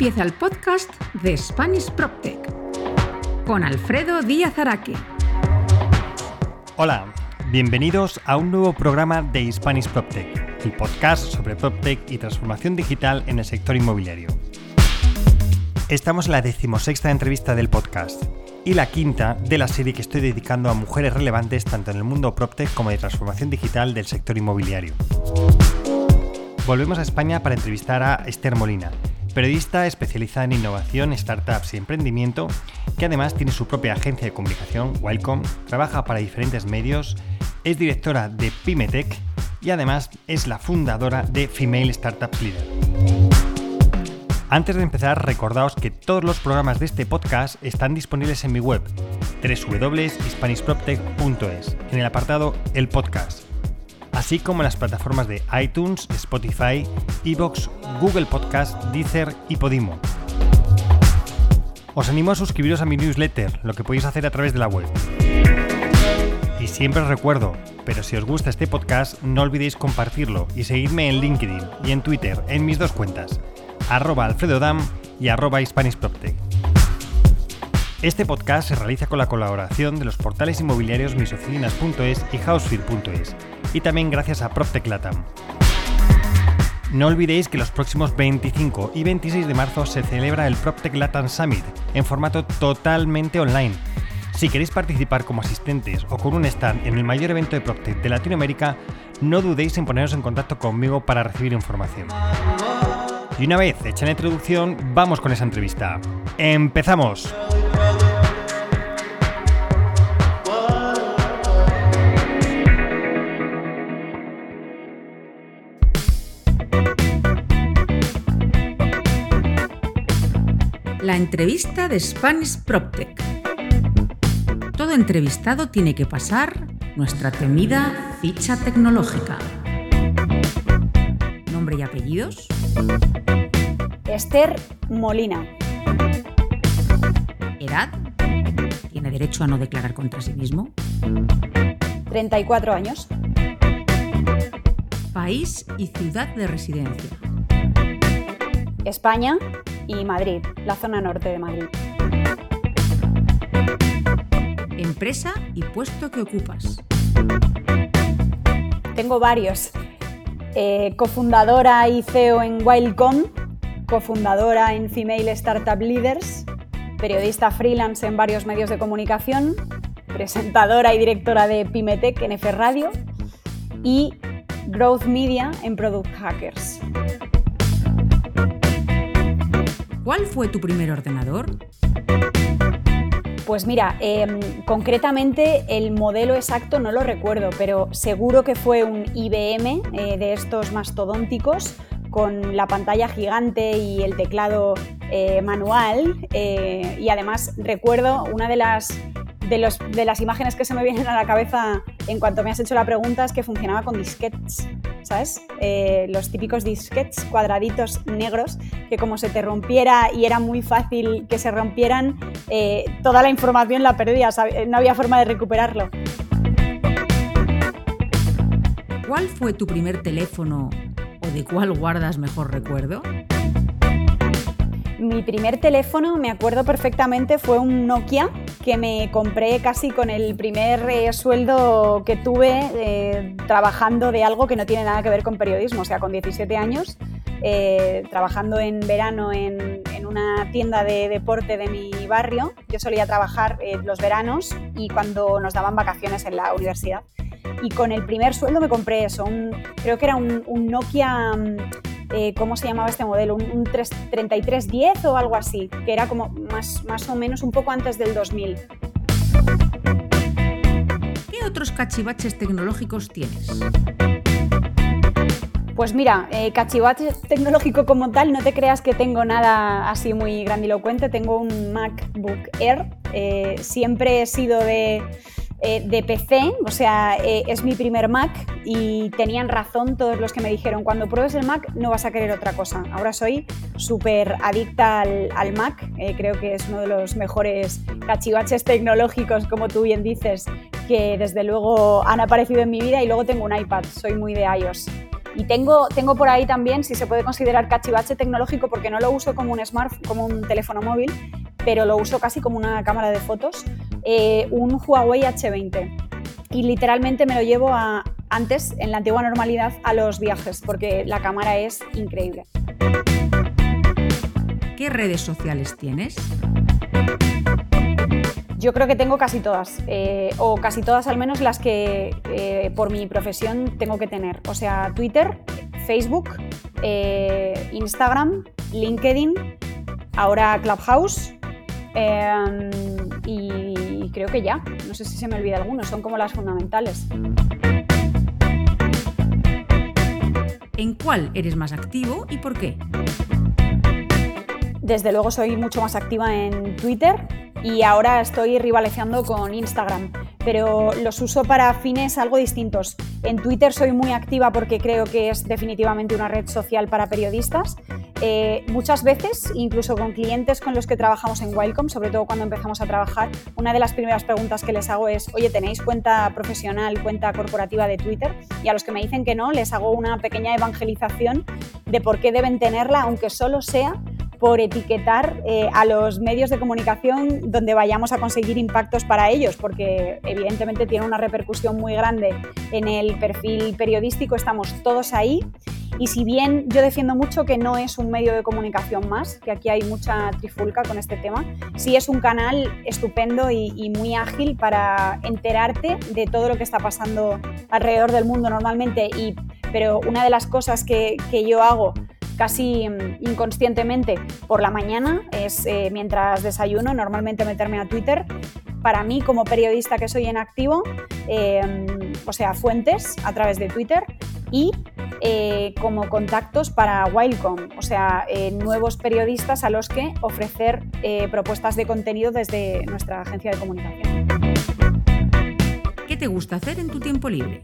empieza el podcast de Spanish PropTech con Alfredo Díaz Araque. Hola, bienvenidos a un nuevo programa de Spanish PropTech, el podcast sobre PropTech y transformación digital en el sector inmobiliario. Estamos en la decimosexta entrevista del podcast y la quinta de la serie que estoy dedicando a mujeres relevantes tanto en el mundo PropTech como de transformación digital del sector inmobiliario. Volvemos a España para entrevistar a Esther Molina, periodista especializada en innovación, startups y emprendimiento, que además tiene su propia agencia de comunicación, Welcome, trabaja para diferentes medios, es directora de Pimetech y además es la fundadora de Female Startups Leader. Antes de empezar, recordaos que todos los programas de este podcast están disponibles en mi web, www.hispanishproptech.es, en el apartado El Podcast así como en las plataformas de iTunes, Spotify, Evox, Google Podcast, Deezer y Podimo. Os animo a suscribiros a mi newsletter, lo que podéis hacer a través de la web. Y siempre os recuerdo, pero si os gusta este podcast, no olvidéis compartirlo y seguidme en LinkedIn y en Twitter en mis dos cuentas, arroba alfredodam y arroba Este podcast se realiza con la colaboración de los portales inmobiliarios misoficinas.es y housefear.es y también gracias a PropTech Latam. No olvidéis que los próximos 25 y 26 de marzo se celebra el PropTech Latam Summit en formato totalmente online. Si queréis participar como asistentes o con un stand en el mayor evento de PropTech de Latinoamérica, no dudéis en poneros en contacto conmigo para recibir información. Y una vez hecha la introducción, vamos con esa entrevista. ¡Empezamos! La entrevista de Spanish PropTech. Todo entrevistado tiene que pasar nuestra temida ficha tecnológica. Nombre y apellidos. Esther Molina. Edad. Tiene derecho a no declarar contra sí mismo. 34 años. País y ciudad de residencia. España, y Madrid, la zona norte de Madrid. Empresa y puesto que ocupas. Tengo varios. Eh, cofundadora y CEO en Wildcom, cofundadora en Female Startup Leaders, periodista freelance en varios medios de comunicación, presentadora y directora de Pimetech en F Radio y Growth Media en Product Hackers. ¿Cuál fue tu primer ordenador? Pues mira, em, concretamente el modelo exacto no lo recuerdo, pero seguro que fue un IBM eh, de estos mastodónticos con la pantalla gigante y el teclado eh, manual. Eh, y además recuerdo una de las de, las imágenes que se me vienen a la cabeza en cuanto me has hecho la pregunta es que funcionaba con disquets, ¿sabes? Eh, los típicos disquets cuadraditos negros que como se te rompiera y era muy fácil que se rompieran, eh, toda la información la perdías, no había forma de recuperarlo. ¿Cuál fue tu primer teléfono o de cuál guardas mejor recuerdo? Mi primer teléfono, me acuerdo perfectamente, fue un Nokia que me compré casi con el primer eh, sueldo que tuve eh, trabajando de algo que no tiene nada que ver con periodismo, o sea, con 17 años, eh, trabajando en verano en, una tienda de deporte de mi barrio. Yo solía trabajar los veranos y cuando nos daban vacaciones en la universidad. Y con el primer sueldo me compré eso, creo que era un, un Nokia mm, eh, ¿cómo se llamaba este modelo? Un, 3310 o algo así, que era como más, más o menos un poco antes del 2000. ¿Qué otros cachivaches tecnológicos tienes? Pues mira, eh, cachivache tecnológico como tal, no te creas que tengo nada así muy grandilocuente. Tengo un MacBook Air. Eh, siempre he sido de eh, de PC, o sea, eh, es mi primer Mac y tenían razón todos los que me dijeron, cuando pruebes el Mac no vas a querer otra cosa. Ahora soy súper adicta al, Mac, eh, creo que es uno de los mejores cachivaches tecnológicos, como tú bien dices, que desde luego han aparecido en mi vida y luego tengo un iPad, soy muy de iOS. Y tengo, tengo por ahí también, si se puede considerar cachivache tecnológico, porque no lo uso como un smart, como un teléfono móvil, pero lo uso casi como una cámara de fotos, eh, un Huawei H20. Y literalmente me lo llevo a, antes, en la antigua normalidad, a los viajes, porque la cámara es increíble. ¿Qué redes sociales tienes? Yo creo que tengo casi todas, eh, o casi todas al menos las que eh, por mi profesión tengo que tener. O sea, Twitter, Facebook, eh, Instagram, LinkedIn, ahora Clubhouse y creo que ya. No sé si se me olvida alguno, son como las fundamentales. ¿En cuál eres más activo y por qué? Desde luego soy mucho más activa en Twitter y ahora estoy rivalizando con Instagram, pero los uso para fines algo distintos. En Twitter soy muy activa porque creo que es definitivamente una red social para periodistas. Eh, muchas veces, incluso con clientes con los que trabajamos en Wildcom, sobre todo cuando empezamos a trabajar, una de las primeras preguntas que les hago es, oye, ¿tenéis cuenta profesional, cuenta corporativa de Twitter? Y a los que me dicen que no, les hago una pequeña evangelización de por qué deben tenerla, aunque solo sea por etiquetar eh, a los medios de comunicación donde vayamos a conseguir impactos para ellos, porque evidentemente tiene una repercusión muy grande en el perfil periodístico, estamos todos ahí. Y si bien yo defiendo mucho que no es un medio de comunicación más, que aquí hay mucha trifulca con este tema, sí es un canal estupendo y, muy ágil para enterarte de todo lo que está pasando alrededor del mundo normalmente. Y, pero una de las cosas que, que yo hago casi mm, inconscientemente por la mañana, es eh, mientras desayuno, normalmente meterme a Twitter. Para mí, como periodista que soy en activo, em, o sea, fuentes a través de Twitter y eh, como contactos para Wildcom, o sea, eh, nuevos periodistas a los que ofrecer propuestas de contenido desde nuestra agencia de comunicación. ¿Qué te gusta hacer en tu tiempo libre?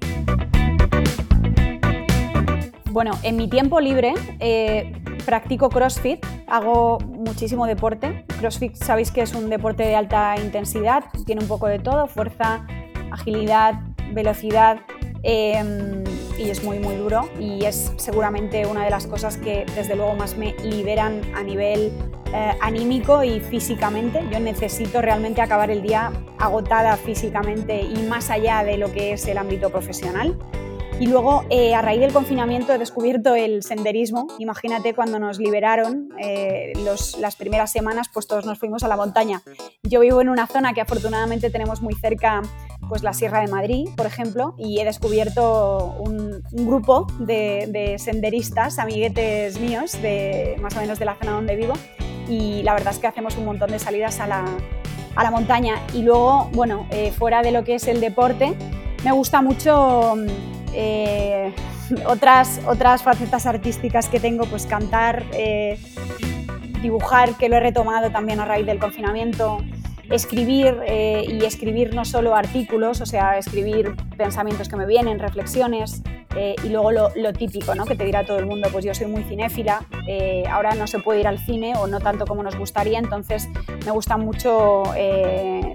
Bueno, en mi tiempo libre eh, practico CrossFit, hago muchísimo deporte. CrossFit sabéis que es un deporte de alta intensidad, tiene un poco de todo, fuerza, agilidad, velocidad em, y es muy muy duro y es seguramente una de las cosas que desde luego más me liberan a nivel eh, anímico y físicamente. Yo necesito realmente acabar el día agotada físicamente y más allá de lo que es el ámbito profesional. Y luego, eh, a raíz del confinamiento, he descubierto el senderismo. Imagínate cuando nos liberaron eh, las primeras semanas, pues todos nos fuimos a la montaña. Yo vivo en una zona que afortunadamente tenemos muy cerca, pues la Sierra de Madrid, por ejemplo, y he descubierto un, grupo de, senderistas, amiguetes míos, de más o menos de la zona donde vivo. Y la verdad es que hacemos un montón de salidas a la, a la montaña. Y luego, bueno, eh, fuera de lo que es el deporte, me gusta mucho eh, otras, otras facetas artísticas que tengo, pues cantar, eh, dibujar, que lo he retomado también a raíz del confinamiento, escribir eh, y escribir no solo artículos, o sea, escribir pensamientos que me vienen, reflexiones y luego lo, típico, ¿no? que te dirá todo el mundo, pues yo soy muy cinéfila, ahora no se puede ir al cine o no tanto como nos gustaría, entonces me gustan mucho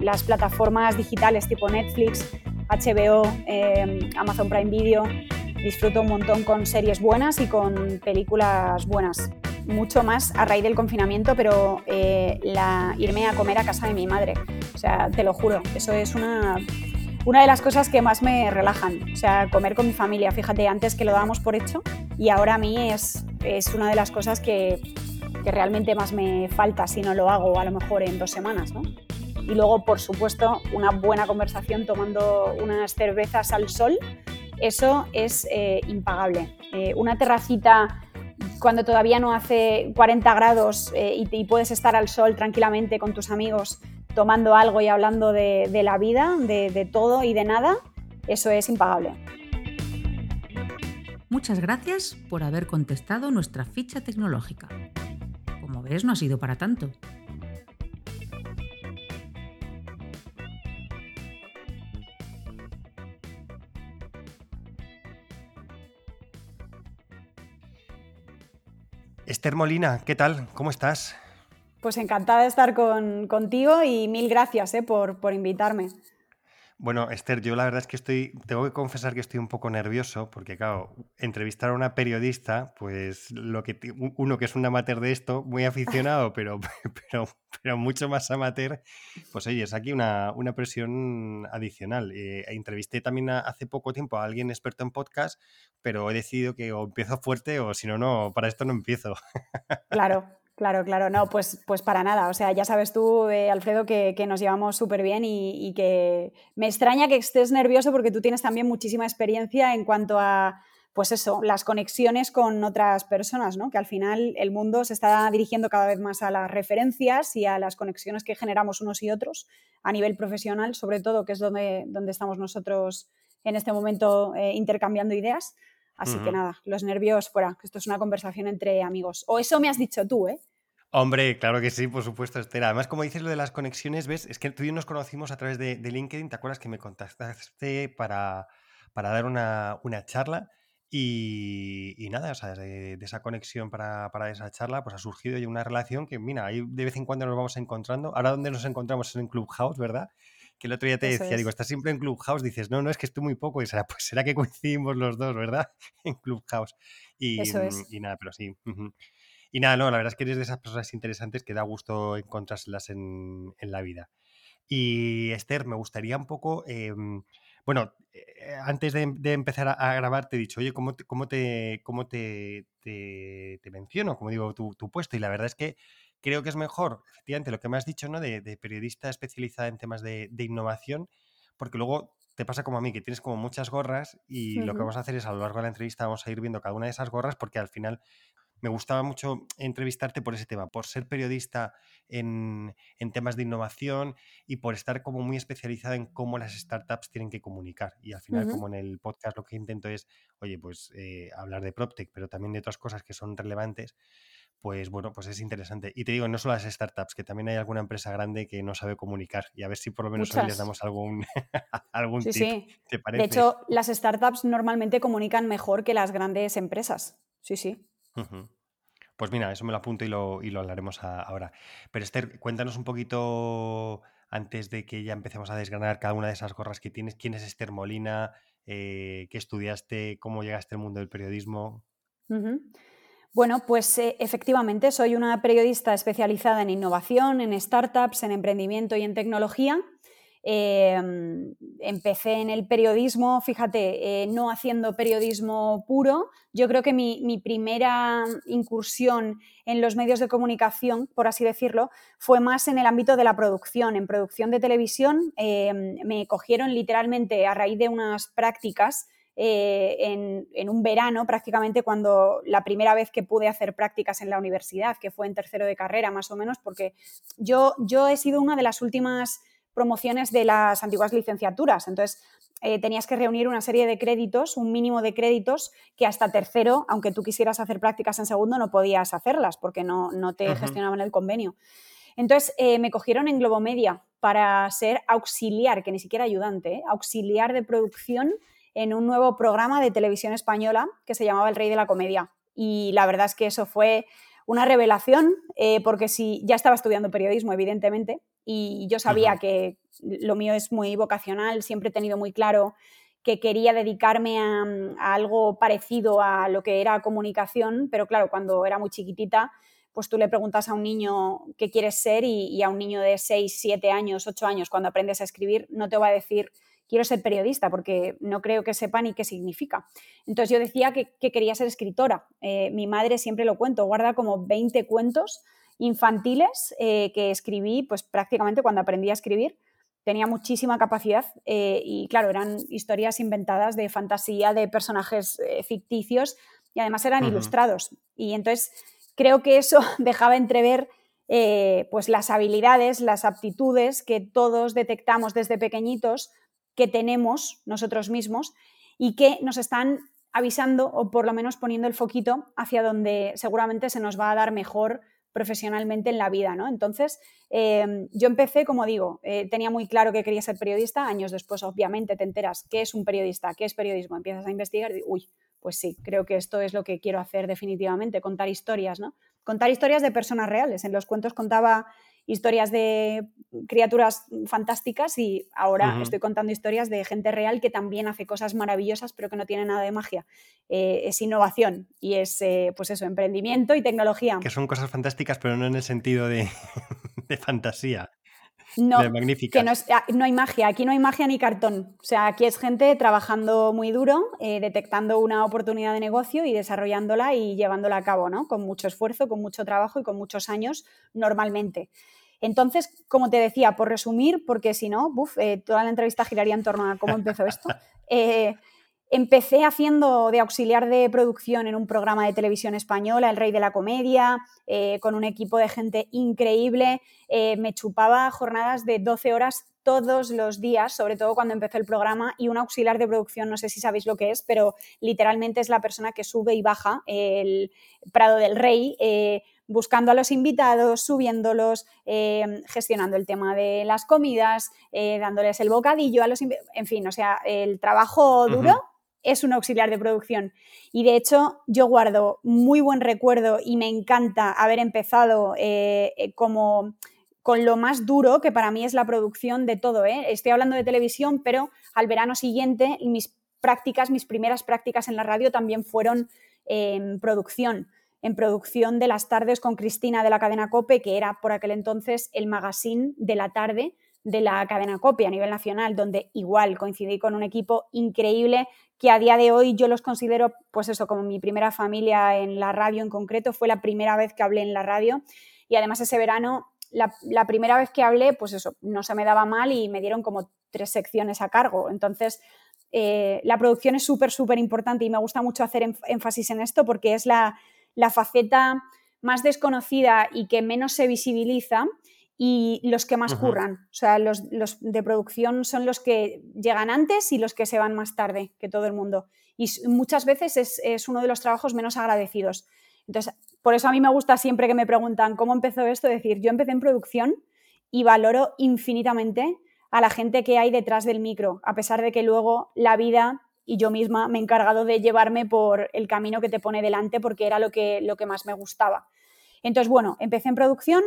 las plataformas digitales tipo Netflix, HBO, eh, Amazon Prime Video. Disfruto un montón con series buenas y con películas buenas. Mucho más a raíz del confinamiento, pero eh, la, irme a comer a casa de mi madre. O sea, te lo juro, eso es una, una de las cosas que más me relajan. O sea, comer con mi familia. Fíjate, antes que lo dábamos por hecho y ahora a mí es, es una de las cosas que, que realmente más me falta si no lo hago a lo mejor en dos semanas. ¿no? Y luego, por supuesto, una buena conversación tomando unas cervezas al sol, eso es eh, impagable. Eh, una terracita cuando todavía no hace 40 grados eh, y, puedes estar al sol tranquilamente con tus amigos tomando algo y hablando de, la vida, de, de todo y de nada, eso es impagable. Muchas gracias por haber contestado nuestra ficha tecnológica. Como ves, no ha sido para tanto. Esther Molina, ¿qué tal? ¿Cómo estás? Pues encantada de estar contigo y mil gracias eh, por, invitarme. Bueno, Esther, yo la verdad es que estoy, tengo que confesar que estoy un poco nervioso porque, claro, entrevistar a una periodista, pues lo que uno que es un amateur de esto, muy aficionado, pero, pero, pero mucho más amateur, pues oye, es aquí una, una presión adicional. Eh, entrevisté también hace poco tiempo a alguien experto en podcast, pero he decidido que o empiezo fuerte o si no, no, para esto no empiezo. Claro, Claro, claro, no, pues, pues para nada. O sea, ya sabes tú, eh, Alfredo, que, nos llevamos súper bien y, que me extraña que estés nervioso porque tú tienes también muchísima experiencia en cuanto a, pues eso, las conexiones con otras personas, ¿no? Que al final el mundo se está dirigiendo cada vez más a las referencias y a las conexiones que generamos unos y otros a nivel profesional, sobre todo, que es donde, donde estamos nosotros en este momento eh, intercambiando ideas. Así que nada, los nervios fuera, que esto es una conversación entre amigos. O eso me has dicho tú, ¿eh? Hombre, claro que sí, por supuesto, Esther. Además, como dices lo de las conexiones, ¿ves? Es que tú y yo nos conocimos a través de, LinkedIn. ¿Te acuerdas que me contactaste para, para dar una, charla? Y, nada, o sea, de, esa conexión para, esa charla, pues ha surgido ya una relación que, mira, ahí de vez en cuando nos vamos encontrando. Ahora donde nos encontramos es en Clubhouse, ¿verdad? Que el otro día te decía, digo, estás siempre en Clubhouse, dices, no, no, es que estoy muy poco. Y será, pues será que coincidimos los dos, ¿verdad? en Clubhouse. Y, Eso es. y nada, pero sí. Y nada, no, la verdad es que eres de esas personas interesantes que da gusto encontrárselas en, la vida. Y Esther, me gustaría un poco, em, bueno, eh, antes de, empezar a, grabar te he dicho, oye, ¿cómo te, cómo te, cómo te, te, menciono? Como digo, tu, puesto. Y la verdad es que creo que es mejor, efectivamente, lo que me has dicho, ¿no? De, periodista especializada en temas de, innovación, porque luego te pasa como a mí, que tienes como muchas gorras y lo que vamos a hacer es a lo largo de la entrevista vamos a ir viendo cada una de esas gorras porque al final me gustaba mucho entrevistarte por ese tema, por ser periodista en, temas de innovación y por estar como muy especializada en cómo las startups tienen que comunicar. Y al final, como en el podcast lo que intento es, oye, pues eh, hablar de PropTech, pero también de otras cosas que son relevantes, pues bueno, pues es interesante. Y te digo, no solo las startups, que también hay alguna empresa grande que no sabe comunicar y a ver si por lo menos hoy les damos algún, algún tip. Sí. ¿Te parece? De hecho, las startups normalmente comunican mejor que las grandes empresas. Sí, sí. Pues mira, eso me lo apunto y lo, hablaremos ahora. Pero Esther, cuéntanos un poquito antes de que ya empecemos a desgranar cada una de esas gorras que tienes. ¿Quién es Esther Molina? Eh, ¿Qué estudiaste? ¿Cómo llegaste al mundo del periodismo? Bueno, pues eh, efectivamente soy una periodista especializada en innovación, en startups, en emprendimiento y en tecnología. Em, empecé en el periodismo, fíjate, eh, no haciendo periodismo puro. Yo creo que mi, primera incursión en los medios de comunicación, por así decirlo, fue más en el ámbito de la producción, en producción de televisión. Em, me cogieron literalmente a raíz de unas prácticas eh, en, en, un verano, prácticamente cuando la primera vez que pude hacer prácticas en la universidad, que fue en tercero de carrera más o menos, porque yo, yo he sido una de las últimas promociones de las antiguas licenciaturas. Entonces, eh, tenías que reunir una serie de créditos, un mínimo de créditos que hasta tercero, aunque tú quisieras hacer prácticas en segundo, no podías hacerlas porque no, no te gestionaban el convenio. Entonces, eh, me cogieron en Globomedia para ser auxiliar, que ni siquiera ayudante, ¿eh? auxiliar de producción en un nuevo programa de televisión española que se llamaba El Rey de la Comedia. Y la verdad es que eso fue una revelación, porque si ya estaba estudiando periodismo, evidentemente, y yo sabía que lo mío es muy vocacional, siempre he tenido muy claro que quería dedicarme a, algo parecido a lo que era comunicación, pero claro, cuando era muy chiquitita, pues tú le preguntas a un niño qué quieres ser y, a un niño de 6, 7 años, 8 años, cuando aprendes a escribir, no te va a decir quiero ser periodista porque no creo que sepa ni qué significa. Entonces yo decía que, quería ser escritora. Eh, mi madre siempre lo cuento, guarda como 20 cuentos infantiles eh, que escribí pues prácticamente cuando aprendí a escribir. Tenía muchísima capacidad eh, y claro, eran historias inventadas de fantasía, de personajes eh, ficticios y además eran ilustrados. Y entonces creo que eso dejaba entrever pues las habilidades, las aptitudes que todos detectamos desde pequeñitos que tenemos nosotros mismos y que nos están avisando o por lo menos poniendo el foquito hacia donde seguramente se nos va a dar mejor profesionalmente en la vida, ¿no? Entonces, em, yo empecé, como digo, eh, tenía muy claro que quería ser periodista, años después, obviamente, te enteras qué es un periodista, qué es periodismo, empiezas a investigar y, uy, pues sí, creo que esto es lo que quiero hacer definitivamente, contar historias, ¿no? Contar historias de personas reales. En los cuentos contaba historias de criaturas fantásticas y ahora estoy contando historias de gente real que también hace cosas maravillosas pero que no tiene nada de magia. Eh, es innovación y es, eh, pues eso, emprendimiento y tecnología. Que son cosas fantásticas pero no en el sentido de, de fantasía. No, que ah, no, hay magia, aquí no hay magia ni cartón. O sea, aquí es gente trabajando muy duro, eh, detectando una oportunidad de negocio y desarrollándola y llevándola a cabo, ¿no? Con mucho esfuerzo, con mucho trabajo y con muchos años normalmente. Entonces, como te decía, por resumir, porque si no, eh, toda la entrevista giraría en torno a cómo empezó esto. Eh, Empecé haciendo de auxiliar de producción en un programa de televisión española, El Rey de la Comedia, eh, con un equipo de gente increíble. Eh, me chupaba jornadas de 12 horas todos los días, sobre todo cuando empezó el programa, y un auxiliar de producción, no sé si sabéis lo que es, pero literalmente es la persona que sube y baja el Prado del Rey. Eh, buscando a los invitados, subiéndolos, gestionando el tema de las comidas, dándoles el bocadillo a los En fin, o sea, el trabajo duro es un auxiliar de producción. Y de hecho, yo guardo muy buen recuerdo y me encanta haber empezado eh, eh, como con lo más duro que para mí es la producción de todo. ¿eh? Estoy hablando de televisión, pero al verano siguiente mis prácticas, mis primeras prácticas en la radio también fueron en producción en producción de las tardes con Cristina de la cadena Cope, que era por aquel entonces el magazine de la tarde de la cadena Cope a nivel nacional, donde igual coincidí con un equipo increíble que a día de hoy yo los considero, pues eso, como mi primera familia en la radio en concreto, fue la primera vez que hablé en la radio y además ese verano, la, primera vez que hablé, pues eso, no se me daba mal y me dieron como tres secciones a cargo. Entonces, eh, la producción es súper, súper importante y me gusta mucho hacer énfasis en esto porque es la, la faceta más desconocida y que menos se visibiliza y los que más curran. O sea, los, de producción son los que llegan antes y los que se van más tarde que todo el mundo. Y muchas veces es, uno de los trabajos menos agradecidos. Entonces, por eso a mí me gusta siempre que me preguntan cómo empezó esto, decir, yo empecé en producción y valoro infinitamente a la gente que hay detrás del micro, a pesar de que luego la vida y yo misma me he encargado de llevarme por el camino que te pone delante porque era lo que, lo que más me gustaba. Entonces, bueno, empecé en producción,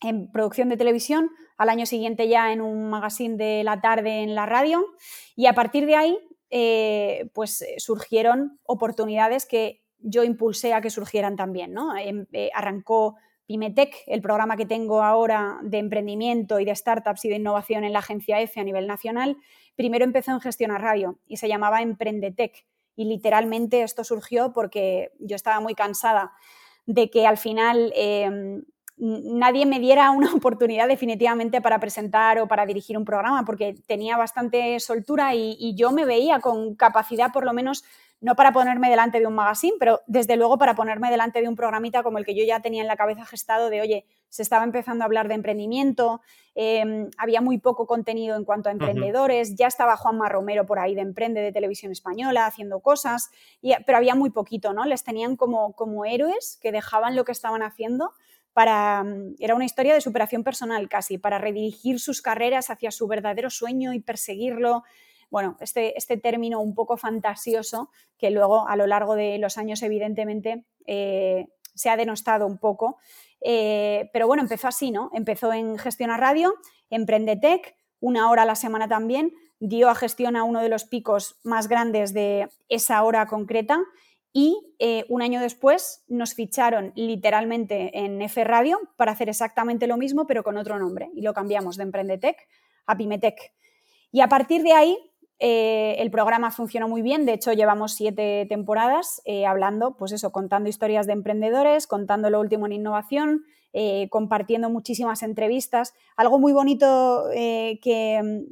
en producción de televisión, al año siguiente ya en un magazine de la tarde en la radio y a partir de ahí eh, pues eh, surgieron oportunidades que yo impulsé a que surgieran también. ¿no? Em, eh, arrancó Pimetec, el programa que tengo ahora de emprendimiento y de startups y de innovación en la agencia EFE a nivel nacional. Primero empezó en gestión a radio y se llamaba Emprendetec y literalmente esto surgió porque yo estaba muy cansada de que al final em, nadie me diera una oportunidad definitivamente para presentar o para dirigir un programa, porque tenía bastante soltura y, yo me veía con capacidad, por lo menos, no para ponerme delante de un magazine, pero desde luego para ponerme delante de un programita como el que yo ya tenía en la cabeza gestado de, oye, se estaba empezando a hablar de emprendimiento, em, había muy poco contenido en cuanto a emprendedores, ya estaba Juanma Romero por ahí de Emprende de Televisión Española haciendo cosas, pero había muy poquito, ¿no? Les tenían como, como héroes que dejaban lo que estaban haciendo mm, era una historia de superación personal casi, para redirigir sus carreras hacia su verdadero sueño y perseguirlo. Bueno, este, este término un poco fantasioso que luego a lo largo de los años evidentemente eh, se ha denostado un poco. Eh, pero bueno, empezó así, ¿no? Empezó en Gestión a Radio, Emprendetec, una hora a la semana también, dio a gestión a uno de los picos más grandes de esa hora concreta y eh, un año después nos ficharon literalmente en F Radio para hacer exactamente lo mismo, pero con otro nombre. Y lo cambiamos de Emprendetec a Pimetec. Y a partir de ahí, eh, el programa funcionó muy bien. De hecho, llevamos siete temporadas eh, hablando, pues eso, contando historias de emprendedores, contando lo último en innovación, compartiendo muchísimas entrevistas. Algo muy bonito que,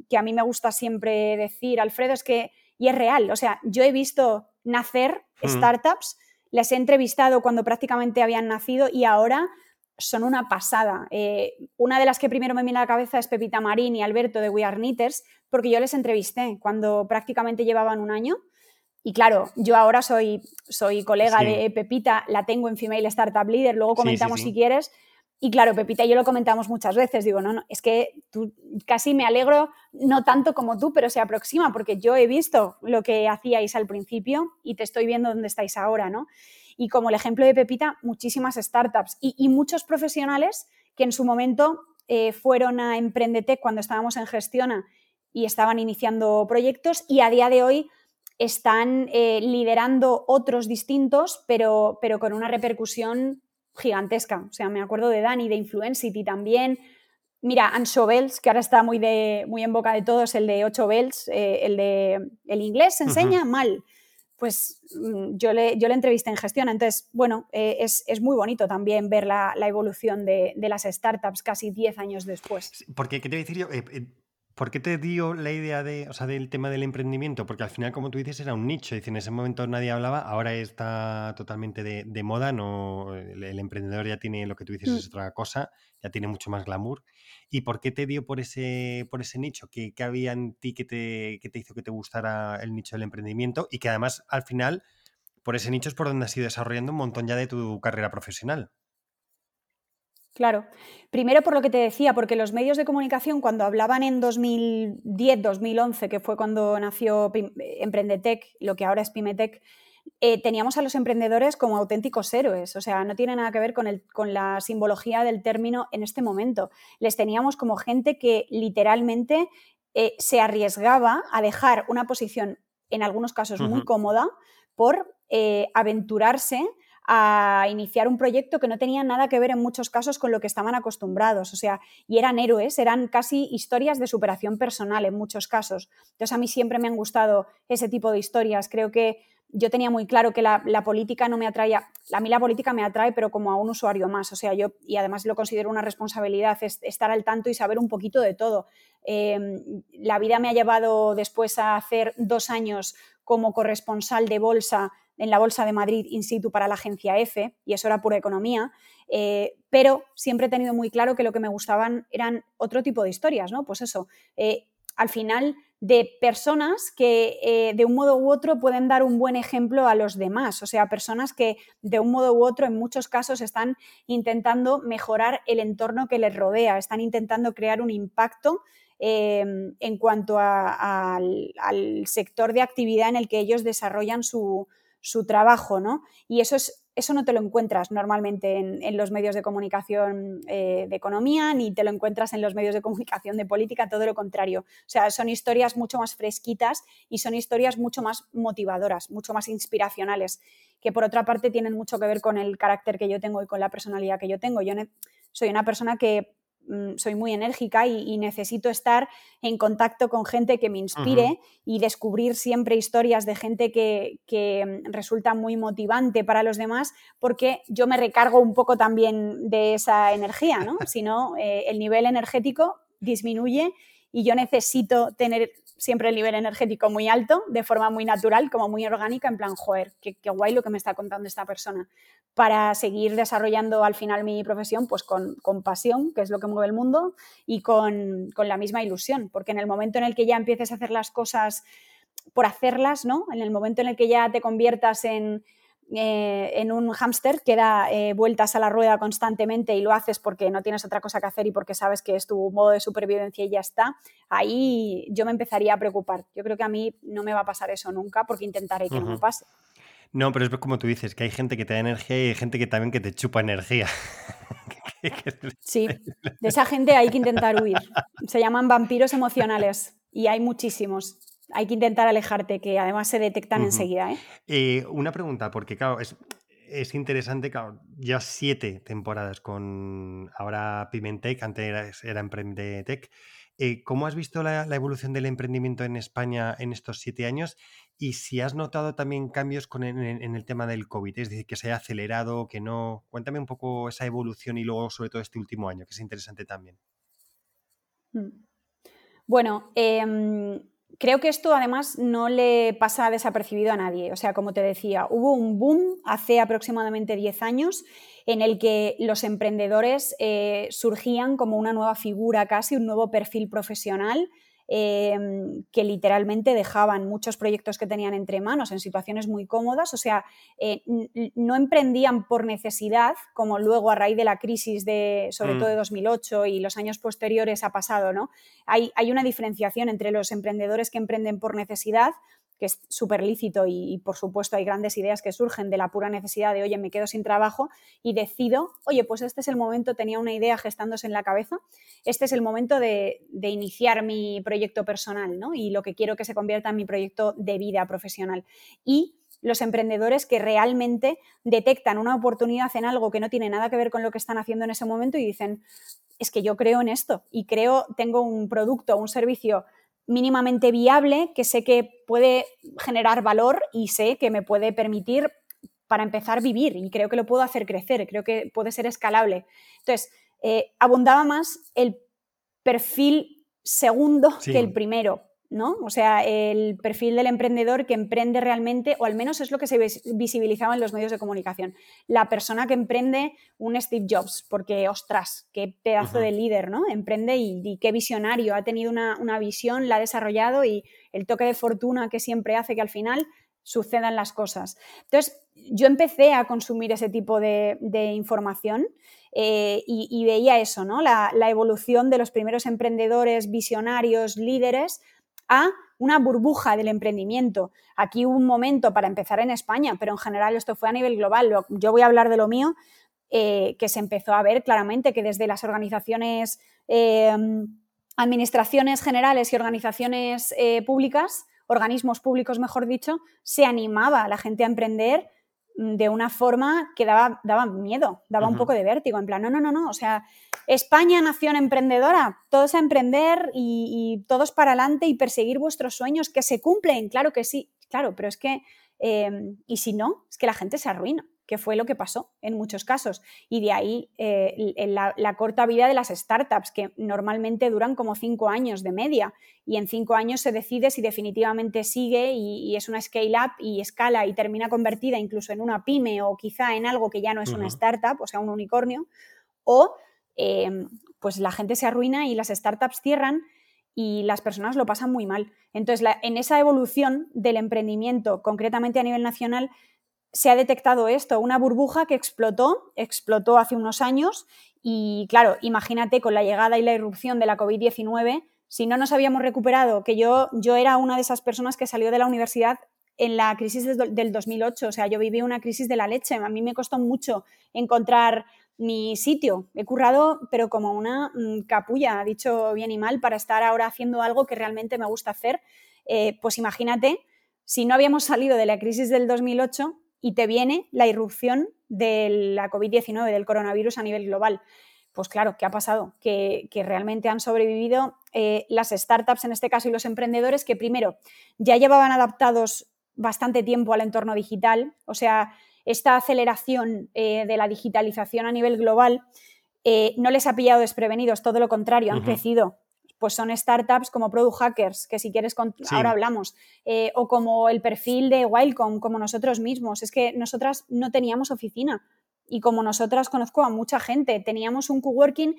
que a mí me gusta siempre decir, Alfredo, es que, y es real, o sea, yo he visto nacer mm. startups, les he entrevistado cuando prácticamente habían nacido y ahora son una pasada. Eh, una de las que primero me viene a la cabeza es Pepita Marín y Alberto de We Are Knitters, porque yo les entrevisté cuando prácticamente llevaban un año. Y claro, yo ahora soy, soy colega de Pepita, la tengo en Female Startup Leader, luego comentamos si quieres, y claro, Pepita y yo lo comentamos muchas veces, digo, no, no, es que tú casi me alegro, no tanto como tú, pero se aproxima, porque yo he visto lo que hacíais al principio y te estoy viendo dónde estáis ahora, ¿no? Y como el ejemplo de Pepita, muchísimas startups y, muchos profesionales que en su momento eh, fueron a Emprendetec cuando estábamos en Gestiona y estaban iniciando proyectos y a día de hoy están eh, liderando otros distintos, pero, pero con una repercusión gigantesca. O sea, me acuerdo de Dani, de Influencity también. Mira, Ancho Bells, que ahora está muy, de, muy en boca de todos, el de 8 Bells, eh, el de el inglés se enseña mal. Pues mm, yo le, yo le entrevisté en gestión. Entonces, bueno, eh, es, muy bonito también ver la, evolución de, de, las startups casi 10 años después. Porque, ¿qué te voy a decir yo? ¿Por qué te dio la idea de, o sea, del tema del emprendimiento? Porque al final, como tú dices, era un nicho. Y en ese momento nadie hablaba, ahora está totalmente de, moda. No, el, emprendedor ya tiene lo que tú dices, es mm. otra cosa, ya tiene mucho más glamour. ¿Y por qué te dio por ese, por ese nicho? ¿Qué, había en ti que te, que te hizo que te gustara el nicho del emprendimiento? Y que además, al final, por ese nicho es por donde has ido desarrollando un montón ya de tu carrera profesional. Claro. Primero por lo que te decía, porque los medios de comunicación cuando hablaban en 2010, 2011, que fue cuando nació Emprendetec, lo que ahora es Pimetec, eh, teníamos a los emprendedores como auténticos héroes. O sea, no tiene nada que ver con, el, con la simbología del término en este momento. Les teníamos como gente que literalmente eh, se arriesgaba a dejar una posición, en algunos casos muy cómoda, por eh, aventurarse a iniciar un proyecto que no tenía nada que ver en muchos casos con lo que estaban acostumbrados, o sea, y eran héroes, eran casi historias de superación personal en muchos casos. Entonces a mí siempre me han gustado ese tipo de historias, creo que yo tenía muy claro que la, política no me atraía, a mí la política me atrae, pero como a un usuario más, o sea, yo, y además lo considero una responsabilidad, estar al tanto y saber un poquito de todo. Em, la vida me ha llevado después a hacer dos años como corresponsal de bolsa en la Bolsa de Madrid in situ para la agencia F, y eso era pura economía, eh, pero siempre he tenido muy claro que lo que me gustaban eran otro tipo de historias, ¿no? Pues eso, eh, al final de personas que eh, de un modo u otro pueden dar un buen ejemplo a los demás, o sea, personas que de un modo u otro en muchos casos están intentando mejorar el entorno que les rodea, están intentando crear un impacto em, en cuanto al, sector de actividad en el que ellos desarrollan su, su trabajo, ¿no? Y eso, es, eso no te lo encuentras normalmente en, los medios de comunicación eh, de economía, ni te lo encuentras en los medios de comunicación de política, todo lo contrario. O sea, son historias mucho más fresquitas y son historias mucho más motivadoras, mucho más inspiracionales, que por otra parte tienen mucho que ver con el carácter que yo tengo y con la personalidad que yo tengo. Yo soy una persona que soy muy enérgica y, necesito estar en contacto con gente que me inspire y descubrir siempre historias de gente que, mm, resulta muy motivante para los demás porque yo me recargo un poco también de esa energía, ¿no? Si no, eh, el nivel energético disminuye y yo necesito tener siempre el nivel energético muy alto, de forma muy natural, como muy orgánica, en plan, joder, qué, guay lo que me está contando esta persona, para seguir desarrollando al final mi profesión, pues con, con pasión, que es lo que mueve el mundo, y con, con la misma ilusión, porque en el momento en el que ya empieces a hacer las cosas por hacerlas, ¿no? En el momento en el que ya te conviertas en, eh, en un hámster que da eh, vueltas a la rueda constantemente y lo haces porque no tienes otra cosa que hacer y porque sabes que es tu modo de supervivencia y ya está, ahí yo me empezaría a preocupar. Yo creo que a mí no me va a pasar eso nunca porque intentaré que no me pase. No, pero es como tú dices, que hay gente que te da energía y hay gente que también que te chupa energía. sí, de esa gente hay que intentar huir. Se llaman vampiros emocionales y hay muchísimos hay que intentar alejarte, que además se detectan enseguida. ¿eh? ¿eh? una pregunta, porque claro, es, es interesante, claro, ya siete temporadas con ahora Pimentec, antes era, era Emprendetec. Eh, ¿Cómo has visto la, evolución del emprendimiento en España en estos siete años? Y si has notado también cambios con en, el tema del COVID, es decir, que se haya acelerado, que no. Cuéntame un poco esa evolución y luego, sobre todo, este último año, que es interesante también. Mm. Bueno, eh, creo que esto además no le pasa desapercibido a nadie. O sea, como te decía, hubo un boom hace aproximadamente 10 años en el que los emprendedores eh, surgían como una nueva figura, casi un nuevo perfil profesional Em, que literalmente dejaban muchos proyectos que tenían entre manos en situaciones muy cómodas, o sea, eh, no emprendían por necesidad, como luego a raíz de la crisis de, sobre todo de 2008 mm. y los años posteriores ha pasado, ¿no? Hay, hay una diferenciación entre los emprendedores que emprenden por necesidad que es súper lícito y, por supuesto hay grandes ideas que surgen de la pura necesidad de, oye, me quedo sin trabajo y decido, oye, pues este es el momento, tenía una idea gestándose en la cabeza, este es el momento de, iniciar mi proyecto personal, ¿no? Y lo que quiero que se convierta en mi proyecto de vida profesional. Y los emprendedores que realmente detectan una oportunidad en algo que no tiene nada que ver con lo que están haciendo en ese momento y dicen, es que yo creo en esto y creo, tengo un producto, un servicio mínimamente viable, que sé que puede generar valor y sé que me puede permitir, para empezar, vivir y creo que lo puedo hacer crecer, creo que puede ser escalable. Entonces, eh, abundaba más el perfil segundo que el primero. ¿No? O sea, el perfil del emprendedor que emprende realmente, o al menos es lo que se visibilizaba en los medios de comunicación. La persona que emprende un Steve Jobs, porque, ostras, qué pedazo de líder, ¿no? Emprende y, qué visionario, ha tenido una, visión, la ha desarrollado y el toque de fortuna que siempre hace que al final sucedan las cosas. Entonces, yo empecé a consumir ese tipo de, información eh, y, veía eso, ¿no? la evolución de los primeros emprendedores, visionarios, líderes, a una burbuja del emprendimiento. Aquí hubo un momento para empezar en España, pero en general esto fue a nivel global. Yo voy a hablar de lo mío, eh, que se empezó a ver claramente que desde las organizaciones, em, administraciones generales y organizaciones eh, públicas, organismos públicos, mejor dicho, se animaba a la gente a emprender de una forma que daba, daba miedo, daba un poco de vértigo, en plan, no, no, no, no, o sea, España, nación emprendedora, todos a emprender y, todos para adelante y perseguir vuestros sueños que se cumplen, claro que sí, claro, pero es que, eh, y si no, es que la gente se arruina que fue lo que pasó en muchos casos. Y de ahí eh, la, corta vida de las startups, que normalmente duran como cinco años de media. Y en cinco años se decide si definitivamente sigue y, es una scale-up y escala y termina convertida incluso en una pyme o quizá en algo que ya no es una startup, o sea, un unicornio. O em, pues la gente se arruina y las startups cierran y las personas lo pasan muy mal. Entonces, en esa evolución del emprendimiento, concretamente a nivel nacional, se ha detectado esto, una burbuja que explotó, explotó hace unos años y claro, imagínate con la llegada y la irrupción de la COVID-19, si no nos habíamos recuperado, que yo, yo era una de esas personas que salió de la universidad en la crisis del 2008, o sea, yo viví una crisis de la leche, a mí me costó mucho encontrar mi sitio, he currado, pero como una mm, capulla, dicho bien y mal, para estar ahora haciendo algo que realmente me gusta hacer, eh, pues imagínate, si no habíamos salido de la crisis del 2008, y te viene la irrupción de la COVID-19, del coronavirus a nivel global. Pues claro, ¿qué ha pasado? Que, realmente han sobrevivido eh, las startups en este caso y los emprendedores que primero ya llevaban adaptados bastante tiempo al entorno digital, o sea, esta aceleración eh, de la digitalización a nivel global eh, no les ha pillado desprevenidos, todo lo contrario, han crecido pues son startups como Product Hackers, que si quieres ahora hablamos, eh, o como el perfil de Wildcom, como nosotros mismos. Es que nosotras no teníamos oficina y como nosotras conozco a mucha gente, teníamos un coworking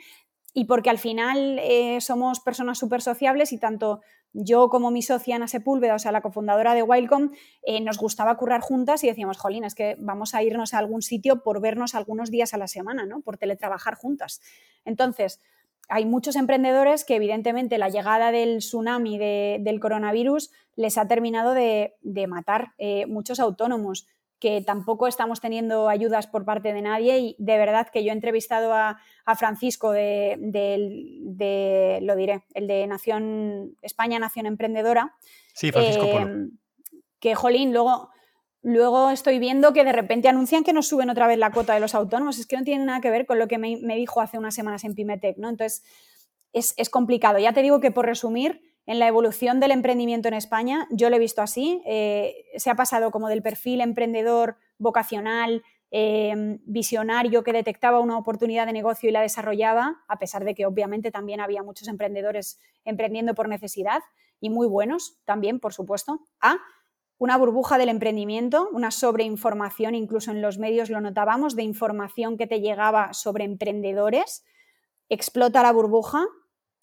y porque al final eh, somos personas súper sociables y tanto yo como mi socia Ana Sepúlveda, o sea, la cofundadora de Wildcom, eh, nos gustaba currar juntas y decíamos, jolín, es que vamos a irnos a algún sitio por vernos algunos días a la semana, ¿no? Por teletrabajar juntas. Entonces, hay muchos emprendedores que evidentemente la llegada del tsunami del coronavirus les ha terminado de, matar. Eh, muchos autónomos que tampoco estamos teniendo ayudas por parte de nadie y de verdad que yo he entrevistado a, Francisco de, lo diré, el de Nación España Nación Emprendedora. Sí, Francisco eh, Que, jolín, luego Luego estoy viendo que de repente anuncian que nos suben otra vez la cuota de los autónomos. Es que no tiene nada que ver con lo que me, dijo hace unas semanas en Pimetec, ¿no? Entonces, es, complicado. Ya te digo que por resumir, en la evolución del emprendimiento en España, yo lo he visto así. Eh, se ha pasado como del perfil emprendedor vocacional, em, visionario que detectaba una oportunidad de negocio y la desarrollaba, a pesar de que obviamente también había muchos emprendedores emprendiendo por necesidad y muy buenos también, por supuesto, a una burbuja del emprendimiento, una sobreinformación, incluso en los medios lo notábamos, de información que te llegaba sobre emprendedores, explota la burbuja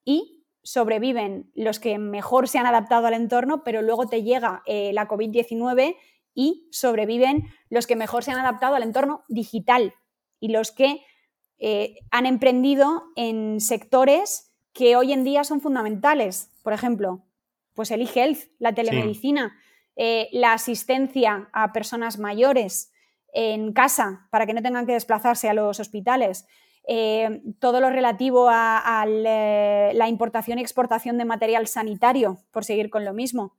y sobreviven los que mejor se han adaptado al entorno, pero luego te llega eh, la COVID-19 y sobreviven los que mejor se han adaptado al entorno digital y los que eh, han emprendido en sectores que hoy en día son fundamentales. Por ejemplo, pues el e-health, la telemedicina. Eh, la asistencia a personas mayores en casa para que no tengan que desplazarse a los hospitales, eh, todo lo relativo a, la importación y exportación de material sanitario, por seguir con lo mismo,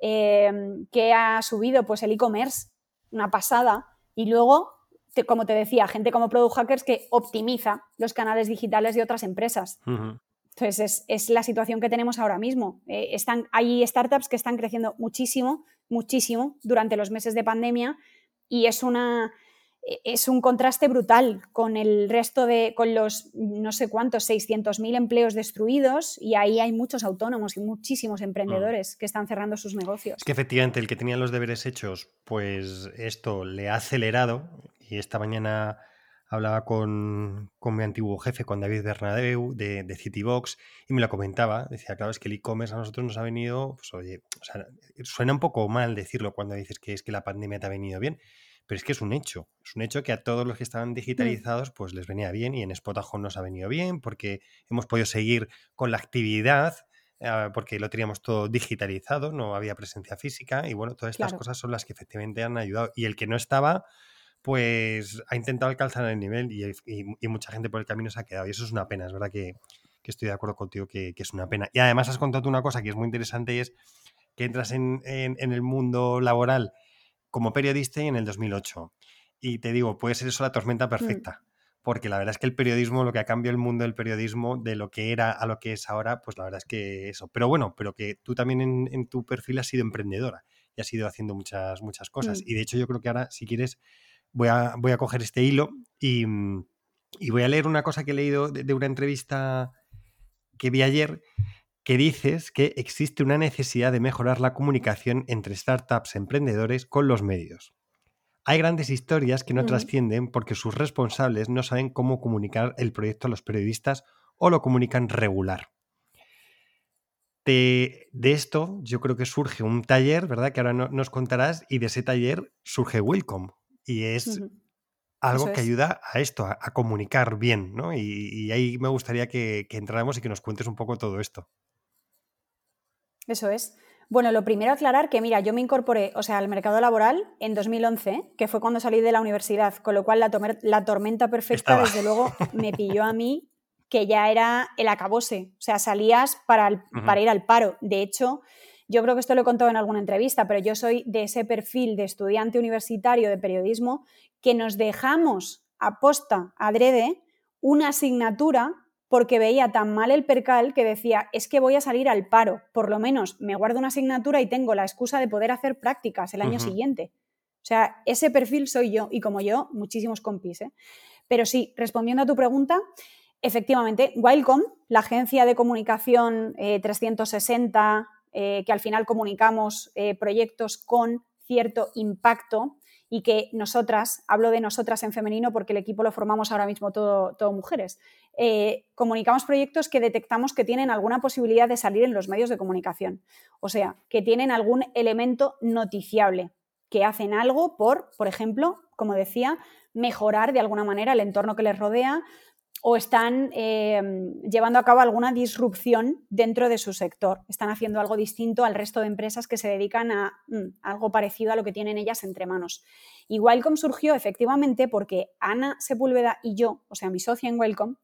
que ha subido pues el e-commerce, una pasada, y luego como te decía, gente como Product Hackers que optimiza los canales digitales de otras empresas. Entonces, es, la situación que tenemos ahora mismo. Eh, están, hay startups que están creciendo muchísimo, muchísimo durante los meses de pandemia y es una, e, es un contraste brutal con el resto de, con los no sé cuántos, 600.000 empleos destruidos y ahí hay muchos autónomos y muchísimos emprendedores que están cerrando sus negocios. Es que efectivamente el que tenía los deberes hechos, pues esto le ha acelerado y esta mañana hablaba con, mi antiguo jefe, con David Bernabeu de, de Citybox, y me lo comentaba. Decía, claro, es que el e-commerce a nosotros nos ha venido, pues oye, o sea, suena un poco mal decirlo cuando dices que es que la pandemia te ha venido bien, pero es que es un hecho. Es un hecho que a todos los que estaban mm. digitalizados, pues les venía bien, y en Spotajo nos ha venido bien, porque hemos podido seguir con la actividad, ah, porque lo teníamos todo digitalizado, no había presencia física, y bueno, todas estas cosas son las que efectivamente han ayudado. Y el que no estaba pues ha intentado alcanzar el nivel y, mucha gente por el camino se ha quedado. Y eso es una pena, es verdad que, estoy de acuerdo contigo que, es una pena. Y además has contado una cosa que es muy interesante y es que entras en, el mundo laboral como periodista y en el 2008. Y te digo, puede ser eso la tormenta mm. perfecta. Porque la verdad es que el periodismo, lo que ha cambiado el mundo del periodismo, de lo que era a lo que es ahora, pues la verdad es que eso. Pero bueno, pero que tú también en, tu perfil has sido emprendedora y has ido haciendo muchas, muchas cosas. Mm. Y de hecho yo creo que ahora, si quieres, voy a, voy a coger este hilo mm, y, voy a leer una cosa que he leído de, una entrevista que vi ayer que dices que existe una necesidad de mejorar la comunicación entre startups emprendedores con los medios. Hay grandes historias que no trascienden porque sus responsables no saben cómo comunicar el proyecto a los periodistas o lo comunican regular. De, esto yo creo que surge un taller, ¿verdad? Que ahora nos contarás y de ese taller surge Welcome, y es algo que ayuda a esto, a, comunicar bien, ¿no? Y, ahí me gustaría que, entráramos y que nos cuentes un poco todo esto. Eso es. Bueno, lo primero aclarar que, mira, yo me incorporé, o sea, al mercado laboral en 2011, que fue cuando salí de la universidad, con lo cual la, la tormenta perfecta, desde luego, me pilló a mí, que ya era el acabose. O sea, salías para, para ir al paro. De hecho, yo creo que esto lo he contado en alguna entrevista, pero yo soy de ese perfil de estudiante universitario de periodismo que nos dejamos a posta, adrede, una asignatura porque veía tan mal el percal que decía, es que voy a salir al paro, por lo menos me guardo una asignatura y tengo la excusa de poder hacer prácticas el año siguiente. O sea, ese perfil soy yo y como yo, muchísimos compis. ¿eh? Pero sí, respondiendo a tu pregunta, efectivamente, Wildcom, la agencia de comunicación 360 eh, que al final comunicamos eh, proyectos con cierto impacto y que nosotras, hablo de nosotras en femenino porque el equipo lo formamos ahora mismo todo, mujeres, eh, comunicamos proyectos que detectamos que tienen alguna posibilidad de salir en los medios de comunicación, o sea, que tienen algún elemento noticiable, que hacen algo por, por ejemplo, como decía, mejorar de alguna manera el entorno que les rodea, o están eh, llevando a cabo alguna disrupción dentro de su sector. Están haciendo algo distinto al resto de empresas que se dedican a mm, algo parecido a lo que tienen ellas entre manos. Y Welcome surgió efectivamente porque Ana Sepúlveda y yo, o sea, mi socia en Welcome,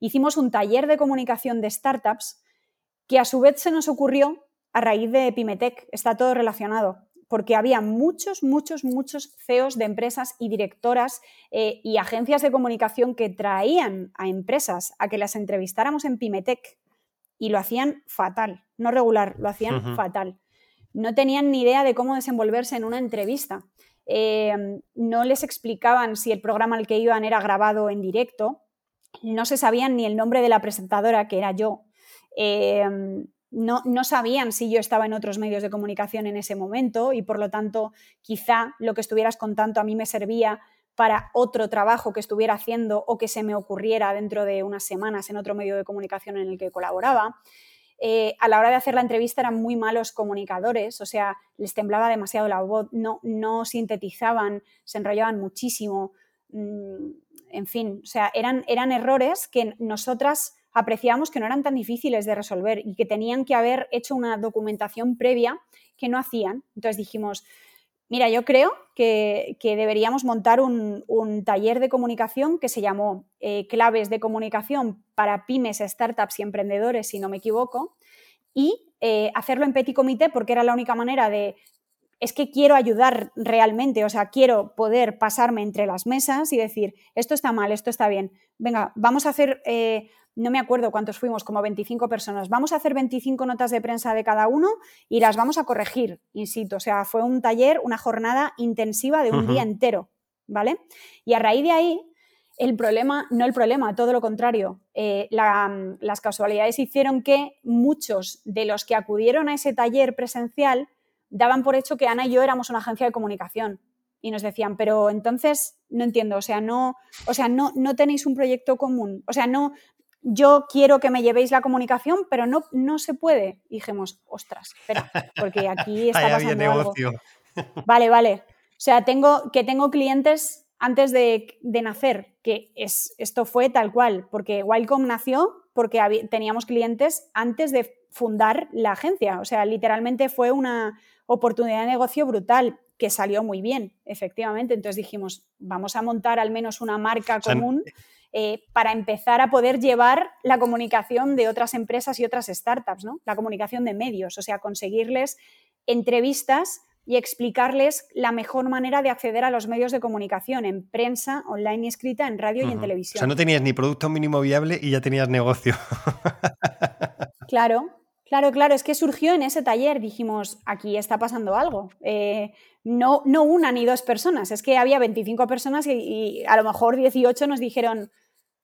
hicimos un taller de comunicación de startups que a su vez se nos ocurrió a raíz de Pimetech. Está todo relacionado porque había muchos, muchos, muchos CEOs de empresas y directoras eh, y agencias de comunicación que traían a empresas a que las entrevistáramos en Pimetech y lo hacían fatal, no regular, lo hacían fatal. No tenían ni idea de cómo desenvolverse en una entrevista. Em, no les explicaban si el programa al que iban era grabado en directo, no se sabían ni el nombre de la presentadora, que era yo. Em, no, sabían si yo estaba en otros medios de comunicación en ese momento y por lo tanto quizá lo que estuvieras contando a mí me servía para otro trabajo que estuviera haciendo o que se me ocurriera dentro de unas semanas en otro medio de comunicación en el que colaboraba. Eh, a la hora de hacer la entrevista eran muy malos comunicadores, o sea, les temblaba demasiado la voz, no, no sintetizaban, se enrollaban muchísimo, mm, en fin, o sea, eran, eran errores que nosotras apreciamos que no eran tan difíciles de resolver y que tenían que haber hecho una documentación previa que no hacían. Entonces dijimos, mira, yo creo que, deberíamos montar un, taller de comunicación que se llamó eh, Claves de Comunicación para pymes, startups y emprendedores, si no me equivoco, y eh, hacerlo en petit comité porque era la única manera de es que quiero ayudar realmente, o sea, quiero poder pasarme entre las mesas y decir, esto está mal, esto está bien. Venga, vamos a hacer, eh, no me acuerdo cuántos fuimos, como 25 personas, vamos a hacer 25 notas de prensa de cada uno y las vamos a corregir, insisto. O sea, fue un taller, una jornada intensiva de un día entero, ¿vale? Y a raíz de ahí, el problema, no el problema, todo lo contrario, eh, las casualidades hicieron que muchos de los que acudieron a ese taller presencial daban por hecho que Ana y yo éramos una agencia de comunicación. Y nos decían, pero entonces no entiendo, o sea, no, o sea, no, no tenéis un proyecto común, o sea, no, yo quiero que me llevéis la comunicación, pero no, no se puede. Y dijimos, ostras, espera, porque aquí está pasando algo. Vale, vale. O sea, tengo que tengo clientes antes de, nacer, que es, esto fue tal cual, porque Wildcom nació porque teníamos clientes antes de fundar la agencia. O sea, literalmente fue una, oportunidad de negocio brutal que salió muy bien, efectivamente. Entonces dijimos, vamos a montar al menos una marca común eh, para empezar a poder llevar la comunicación de otras empresas y otras startups, ¿no? La comunicación de medios, o sea, conseguirles entrevistas y explicarles la mejor manera de acceder a los medios de comunicación en prensa, online y escrita, en radio y en televisión. O sea, no tenías ni producto mínimo viable y ya tenías negocio. claro, Claro, claro, es que surgió en ese taller, dijimos, aquí está pasando algo. Eh, no, no una ni dos personas, es que había 25 personas y, a lo mejor 18 nos dijeron,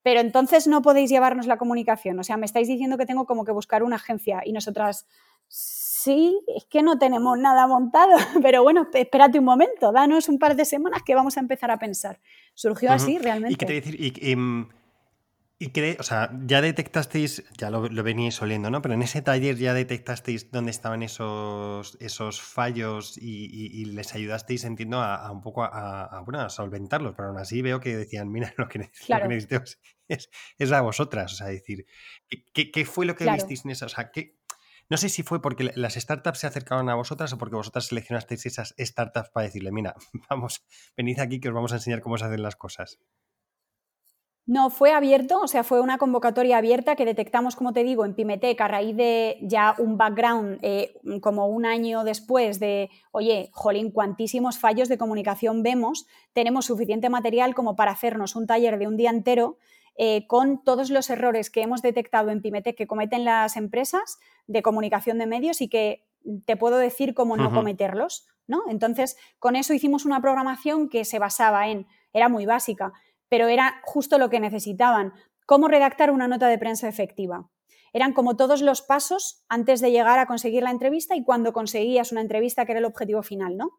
pero entonces no podéis llevarnos la comunicación. O sea, me estáis diciendo que tengo como que buscar una agencia y nosotras, sí, es que no tenemos nada montado, pero bueno, espérate un momento, danos un par de semanas que vamos a empezar a pensar. Surgió así realmente. ¿Y qué te decir? Y, em, y que, o sea, ya detectasteis, ya lo, veníais oliendo, ¿no? Pero en ese taller ya detectasteis dónde estaban esos, esos fallos y, les ayudasteis, entiendo, a, un poco a, bueno, a solventarlos. Pero aún así veo que decían, mira, lo que, necesitamos es, a vosotras. O sea, decir, ¿qué, fue lo que visteis en esa? O sea, ¿qué, no sé si fue porque las startups se acercaban a vosotras o porque vosotras seleccionasteis esas startups para decirle, mira, vamos, venid aquí que os vamos a enseñar cómo se hacen las cosas. No, fue abierto, o sea, fue una convocatoria abierta que detectamos, como te digo, en Pimetec a raíz de ya un background eh, como un año después de, oye, jolín, cuantísimos fallos de comunicación vemos, tenemos suficiente material como para hacernos un taller de un día entero eh, con todos los errores que hemos detectado en Pimetec que cometen las empresas de comunicación de medios y que te puedo decir cómo no cometerlos, ¿no? Entonces, con eso hicimos una programación que se basaba en, era muy básica, pero era justo lo que necesitaban. ¿Cómo redactar una nota de prensa efectiva? Eran como todos los pasos antes de llegar a conseguir la entrevista y cuando conseguías una entrevista, que era el objetivo final, ¿no?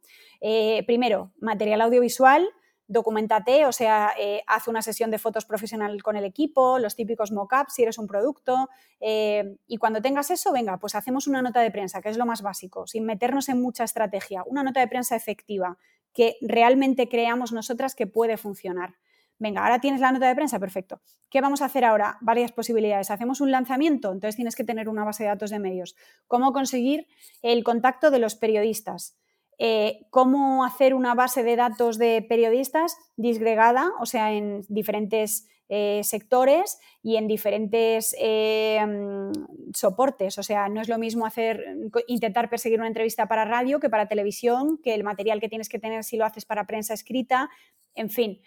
Eh, primero, material audiovisual, documentate, o sea, eh, haz una sesión de fotos profesional con el equipo, los típicos mock-ups si eres un producto, eh, y cuando tengas eso, venga, pues hacemos una nota de prensa, que es lo más básico, sin meternos en mucha estrategia, una nota de prensa efectiva, que realmente creamos nosotras que puede funcionar. Venga, ahora tienes la nota de prensa, perfecto. ¿Qué vamos a hacer ahora? Varias posibilidades. Hacemos un lanzamiento, entonces tienes que tener una base de datos de medios. ¿Cómo conseguir el contacto de los periodistas? Eh, ¿Cómo hacer una base de datos de periodistas disgregada, o sea, en diferentes eh, sectores y en diferentes eh, soportes. O sea, no es lo mismo hacer, intentar perseguir una entrevista para radio que para televisión, que el material que tienes que tener si lo haces para prensa escrita, en fin.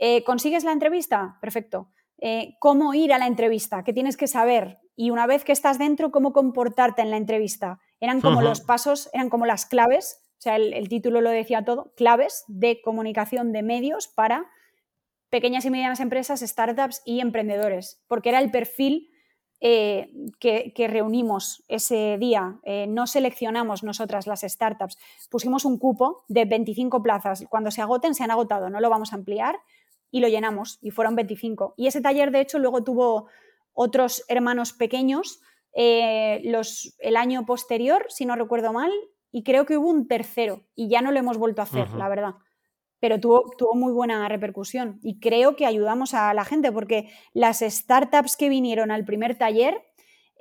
Eh, ¿Consigues la entrevista? Perfecto. Eh, ¿Cómo ir a la entrevista? ¿Qué tienes que saber? Y una vez que estás dentro, ¿cómo comportarte en la entrevista? Eran como los pasos, eran como las claves, o sea, el, título lo decía todo, claves de comunicación de medios para pequeñas y medianas empresas, startups y emprendedores, porque era el perfil eh, que, reunimos ese día. no seleccionamos nosotras las startups, pusimos un cupo de 25 plazas. Cuando se agoten, se han agotado, no lo vamos a ampliar y lo llenamos y fueron 25. Y ese taller, de hecho, luego tuvo otros hermanos pequeños eh, los, el año posterior, si no recuerdo mal, y creo que hubo un tercero y ya no lo hemos vuelto a hacer, la verdad. pero tuvo, tuvo muy buena repercusión y creo que ayudamos a la gente porque las startups que vinieron al primer taller,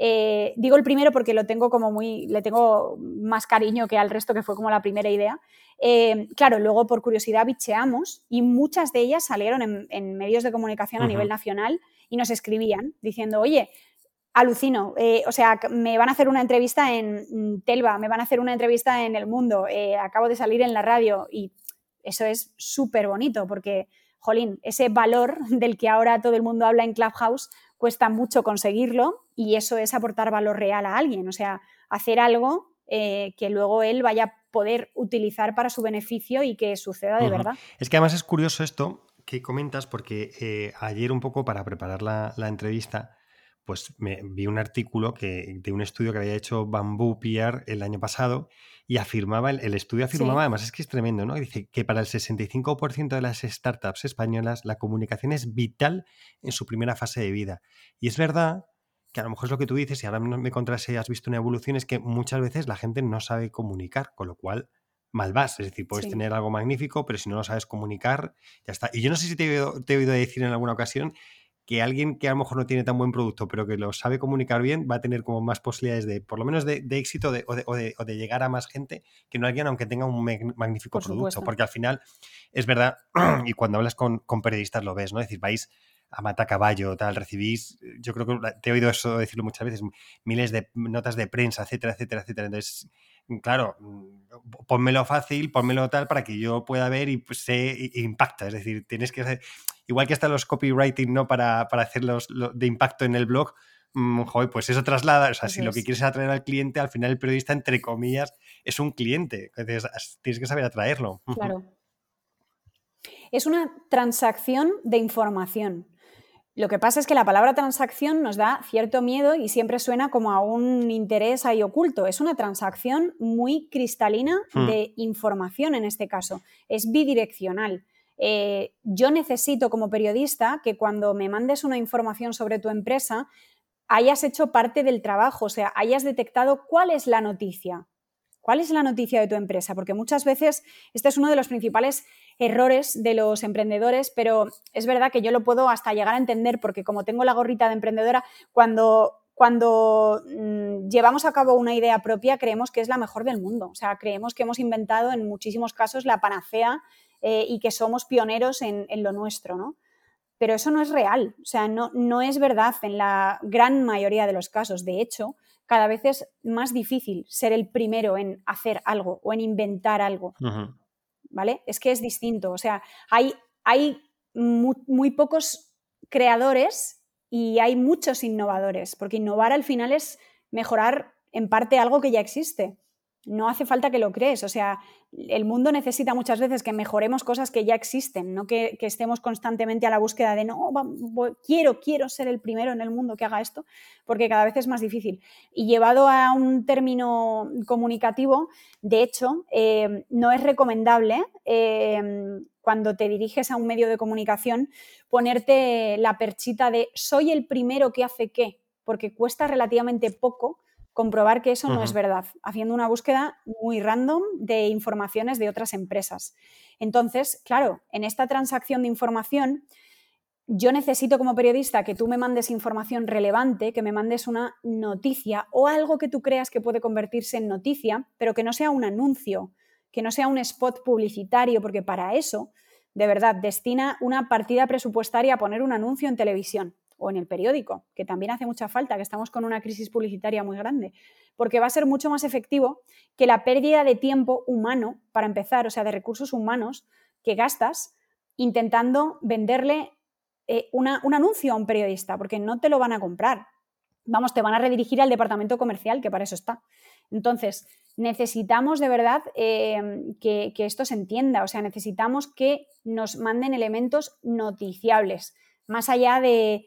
eh, digo el primero porque lo tengo como muy, le tengo más cariño que al resto que fue como la primera idea. Eh, claro, luego por curiosidad bicheamos y muchas de ellas salieron en, medios de comunicación a nivel nacional y nos escribían diciendo, oye, alucino. Eh, o sea, me van a hacer una entrevista en Telva, me van a hacer una entrevista en El Mundo, acabo de salir en la radio y eso es súper bonito porque, jolín, ese valor del que ahora todo el mundo habla en Clubhouse cuesta mucho conseguirlo y eso es aportar valor real a alguien, o sea, hacer algo eh, que luego él vaya a poder utilizar para su beneficio y que suceda de verdad. Es que además es curioso esto que comentas porque eh, ayer un poco para preparar la, la entrevista pues me vi un artículo que, de un estudio que había hecho Bamboo PR el año pasado y afirmaba, el, estudio afirmaba, además es que es tremendo, ¿no? Dice que para el 65% de las startups españolas la comunicación es vital en su primera fase de vida. Y es verdad que a lo mejor es lo que tú dices, y ahora me contarás si has visto una evolución, es que muchas veces la gente no sabe comunicar, con lo cual mal vas. Es decir, puedes tener algo magnífico, pero si no lo sabes comunicar, ya está. Y yo no sé si te he, oído, te he oído decir en alguna ocasión que alguien que a lo mejor no tiene tan buen producto, pero que lo sabe comunicar bien, va a tener como más posibilidades de, por lo menos de, éxito o, de, llegar a más gente que no alguien aunque tenga un magnífico producto. Porque al final, es verdad, y cuando hablas con, periodistas lo ves, ¿no? Es decir, vais a mata caballo, tal, recibís, yo creo que te he oído eso decirlo muchas veces, miles de notas de prensa, etcétera, etcétera, etcétera. Entonces, claro, ponmelo fácil, ponmelo tal para que yo pueda ver y pues, se impacta. Es decir, tienes que hacer igual que están los copywriting, ¿no? Para, para hacerlos de impacto en el blog, mm, pues eso traslada, o sea, si lo que quieres es atraer al cliente, al final el periodista, entre comillas, es un cliente. Entonces, tienes que saber atraerlo. Claro. Es una transacción de información. Lo que pasa es que la palabra transacción nos da cierto miedo y siempre suena como a un interés ahí oculto. Es una transacción muy cristalina hmm. de información en este caso. Es bidireccional. Eh, yo necesito como periodista que cuando me mandes una información sobre tu empresa hayas hecho parte del trabajo, o sea, hayas detectado cuál es la noticia. ¿Cuál es la noticia de tu empresa? Porque muchas veces este es uno de los principales errores de los emprendedores, pero es verdad que yo lo puedo hasta llegar a entender porque como tengo la gorrita de emprendedora, cuando cuando mm, llevamos a cabo una idea propia creemos que es la mejor del mundo. O sea, creemos que hemos inventado en muchísimos casos la panacea eh, y que somos pioneros en, lo nuestro, ¿no? Pero eso no es real, o sea, no, no es verdad en la gran mayoría de los casos. De hecho, cada vez es más difícil ser el primero en hacer algo o en inventar algo, ¿vale? Es que es distinto, o sea, hay, hay muy pocos creadores y hay muchos innovadores, porque innovar al final es mejorar en parte algo que ya existe no hace falta que lo crees. O sea, el mundo necesita muchas veces que mejoremos cosas que ya existen, no que, estemos constantemente a la búsqueda de no, quiero, quiero ser el primero en el mundo que haga esto, porque cada vez es más difícil. Y llevado a un término comunicativo, de hecho, eh, no es recomendable eh, cuando te diriges a un medio de comunicación ponerte la perchita de soy el primero que hace qué, porque cuesta relativamente poco comprobar que eso no es verdad, haciendo una búsqueda muy random de informaciones de otras empresas. Entonces, claro, en esta transacción de información, yo necesito como periodista que tú me mandes información relevante, que me mandes una noticia o algo que tú creas que puede convertirse en noticia, pero que no sea un anuncio, que no sea un spot publicitario, porque para eso, de verdad, destina una partida presupuestaria a poner un anuncio en televisión o en el periódico, que también hace mucha falta, que estamos con una crisis publicitaria muy grande, porque va a ser mucho más efectivo que la pérdida de tiempo humano, para empezar, o sea, de recursos humanos que gastas intentando venderle eh, un anuncio a un periodista, porque no te lo van a comprar. Vamos, te van a redirigir al departamento comercial, que para eso está. Entonces, necesitamos de verdad eh, que, que esto se entienda, o sea, necesitamos que nos manden elementos noticiables, más allá de,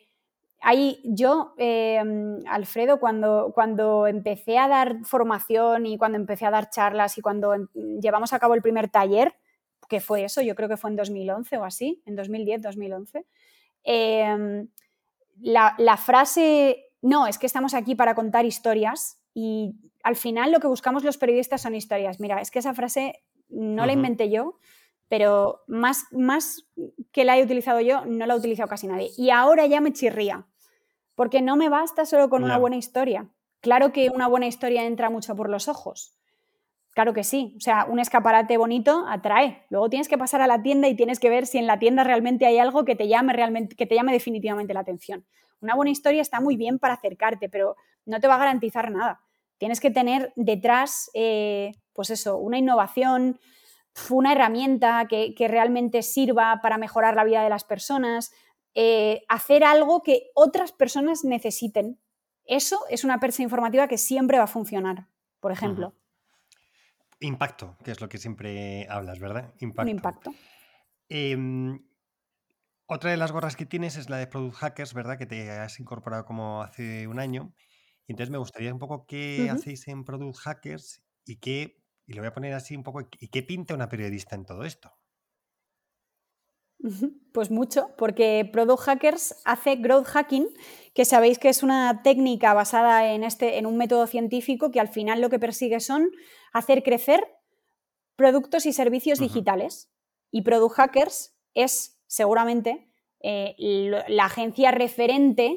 Ahí yo, em, Alfredo, cuando, cuando empecé a dar formación y cuando empecé a dar charlas y cuando em, llevamos a cabo el primer taller, que fue eso, yo creo que fue en 2011 o así, en 2010, 2011, em, la, la frase, no, es que estamos aquí para contar historias y al final lo que buscamos los periodistas son historias. Mira, es que esa frase no la inventé yo, pero más, más que la he utilizado yo, no la ha utilizado casi nadie. Y ahora ya me chirría, porque no me basta solo con una buena historia. Claro que una buena historia entra mucho por los ojos. Claro que sí. O sea, un escaparate bonito atrae. Luego tienes que pasar a la tienda y tienes que ver si en la tienda realmente hay algo que te llame realmente, que te llame definitivamente la atención. Una buena historia está muy bien para acercarte, pero no te va a garantizar nada. Tienes que tener detrás, eh, pues eso, una innovación, una herramienta que, realmente sirva para mejorar la vida de las personas, eh, hacer algo que otras personas necesiten. Eso es una persa informativa que siempre va a funcionar, por ejemplo. Impacto, que es lo que siempre hablas, ¿verdad? Impacto. Un impacto. Em, otra de las gorras que tienes es la de Product Hackers, ¿verdad? Que te has incorporado como hace un año. Entonces me gustaría un poco qué hacéis en Product Hackers y qué, y lo voy a poner así un poco, y qué pinta una periodista en todo esto. Pues mucho, porque Product Hackers hace growth hacking, que sabéis que es una técnica basada en, este, en un método científico que al final lo que persigue son hacer crecer productos y servicios digitales. Y Product Hackers es seguramente eh, la agencia referente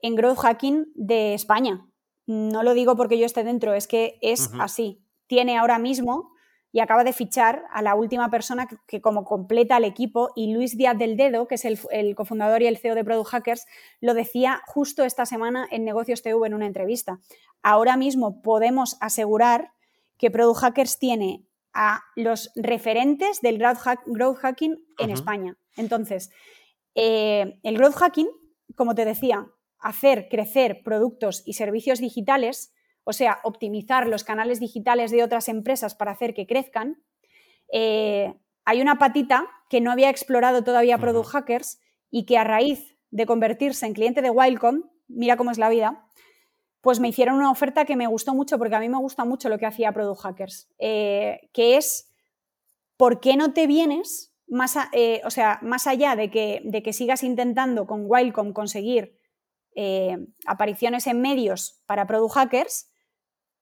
en growth hacking de España. No lo digo porque yo esté dentro, es que es así. Tiene ahora mismo y acaba de fichar a la última persona que, como completa el equipo y Luis Díaz del Dedo, que es el, el, cofundador y el CEO de Product Hackers, lo decía justo esta semana en Negocios TV en una entrevista. Ahora mismo podemos asegurar que Product Hackers tiene a los referentes del growth, hacking en España. Entonces, eh, el growth hacking, como te decía, hacer crecer productos y servicios digitales, o sea, optimizar los canales digitales de otras empresas para hacer que crezcan, eh, hay una patita que no había explorado todavía Product Hackers y que a raíz de convertirse en cliente de Wildcom, mira cómo es la vida, pues me hicieron una oferta que me gustó mucho porque a mí me gusta mucho lo que hacía Product Hackers, eh, que es, ¿por qué no te vienes más, eh, o sea, más allá de que, de que, sigas intentando con Wildcom conseguir eh, apariciones en medios para Product Hackers,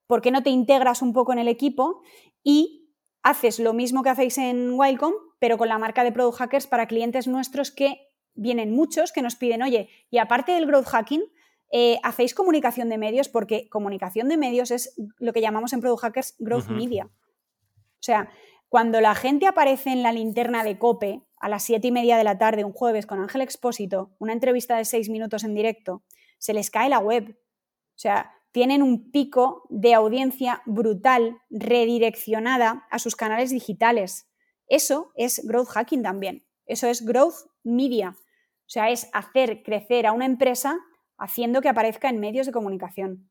¿por qué no te integras un poco en el equipo y haces lo mismo que hacéis en Wildcom, pero con la marca de Product Hackers para clientes nuestros que vienen muchos que nos piden, oye, y aparte del growth hacking, eh, hacéis comunicación de medios porque comunicación de medios es lo que llamamos en Product Hackers growth media. O sea, cuando la gente aparece en la linterna de Cope a las siete y media de la tarde un jueves con Ángel Expósito, una entrevista de seis minutos en directo, se les cae la web. O sea, tienen un pico de audiencia brutal, redireccionada a sus canales digitales. Eso es growth hacking también. Eso es growth media. O sea, es hacer crecer a una empresa haciendo que aparezca en medios de comunicación.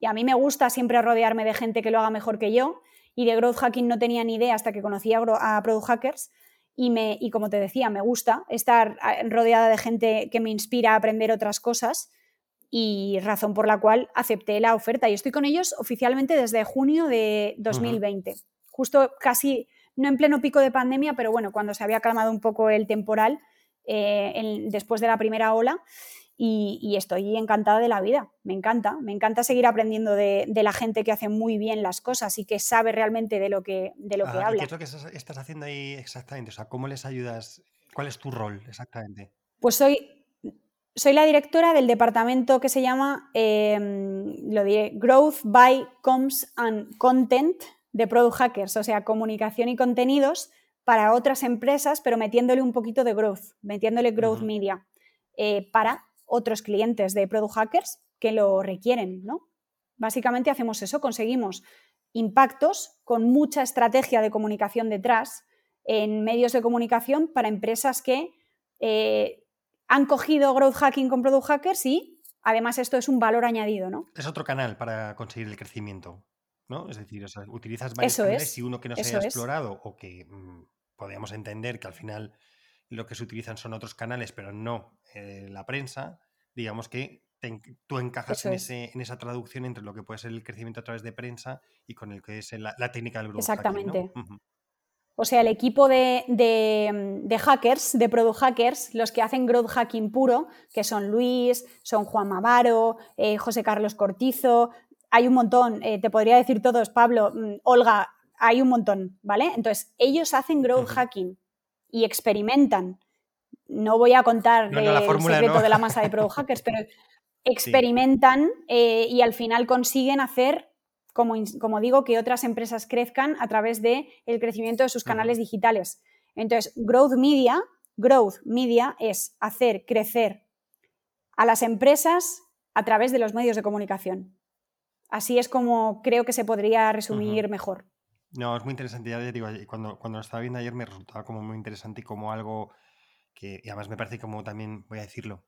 Y a mí me gusta siempre rodearme de gente que lo haga mejor que yo, y de growth hacking no tenía ni idea hasta que conocí a, Product Hackers. Y, me, y como te decía, me gusta estar rodeada de gente que me inspira a aprender otras cosas y razón por la cual acepté la oferta. Y estoy con ellos oficialmente desde junio de 2020, justo casi, no en pleno pico de pandemia, pero bueno, cuando se había calmado un poco el temporal eh, después de la primera ola y, estoy encantada de la vida, me encanta, me encanta seguir aprendiendo de, la gente que hace muy bien las cosas y que sabe realmente de lo que, de lo que habla. ¿Qué es lo que estás, haciendo ahí exactamente? O sea, ¿cómo les ayudas? ¿Cuál es tu rol exactamente? Pues soy, soy la directora del departamento que se llama, em, lo diré, Growth by Comms and Content de Product Hackers, o sea, comunicación y contenidos para otras empresas, pero metiéndole un poquito de growth, metiéndole growth media, eh, para otros clientes de Product Hackers que lo requieren, ¿no? Básicamente hacemos eso, conseguimos impactos con mucha estrategia de comunicación detrás en medios de comunicación para empresas que eh, han cogido growth hacking con product hackers y además esto es un valor añadido, ¿no? Es otro canal para conseguir el crecimiento, ¿no? Es decir, utilizas varios canales y uno que no se haya explorado o que mm, podríamos entender que al final lo que se utilizan son otros canales, pero no eh, la prensa, digamos que tú encajas en, ese, en, esa traducción entre lo que puede ser el crecimiento a través de prensa y con el que es la, técnica del grupo. Exactamente. O sea, el equipo de, de, hackers, de product hackers, los que hacen growth hacking puro, que son Luis, son Juan Mavaro, eh, José Carlos Cortizo, hay un montón, eh, te podría decir todos, Pablo, mm, Olga, hay un montón, ¿vale? Entonces, ellos hacen growth hacking y experimentan. No voy a contar el secreto de la masa de product hackers, pero experimentan eh, y al final consiguen hacer, como, como, digo, que otras empresas crezcan a través del el crecimiento de sus canales digitales. Entonces, growth media, growth media es hacer crecer a las empresas a través de los medios de comunicación. Así es como creo que se podría resumir mejor. No, es muy interesante. Ya digo, cuando, cuando lo estaba viendo ayer me resultaba como muy interesante y como algo que, y además me parece como también, voy a decirlo,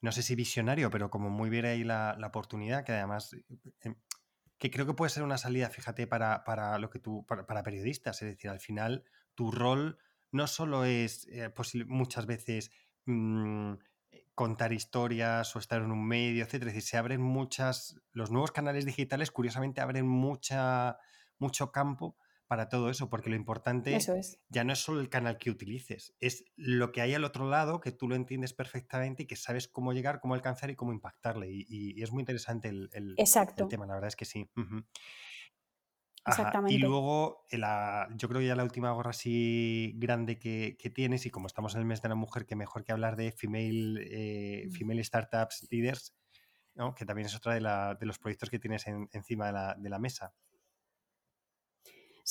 no sé si visionario, pero como muy bien ahí la, oportunidad, que además, em, que creo que puede ser una salida, fíjate, para, para lo que tú, para, periodistas. Es decir, al final, tu rol no solo es eh, muchas veces mm, contar historias o estar en un medio, etcétera. Es decir, se abren muchas, los nuevos canales digitales, curiosamente, abren mucha, mucho campo para todo eso, porque lo importante ya no es solo el canal que utilices, es lo que hay al otro lado, que tú lo entiendes perfectamente y que sabes cómo llegar, cómo alcanzar y cómo impactarle. Y, es muy interesante el, tema, la verdad es que sí. Exactamente. Y luego, yo creo que ya la última gorra así grande que, tienes, y como estamos en el mes de la mujer, que mejor que hablar de Female, eh, mm. female Startups Leaders, que también es otra de, los proyectos que tienes encima de la mesa.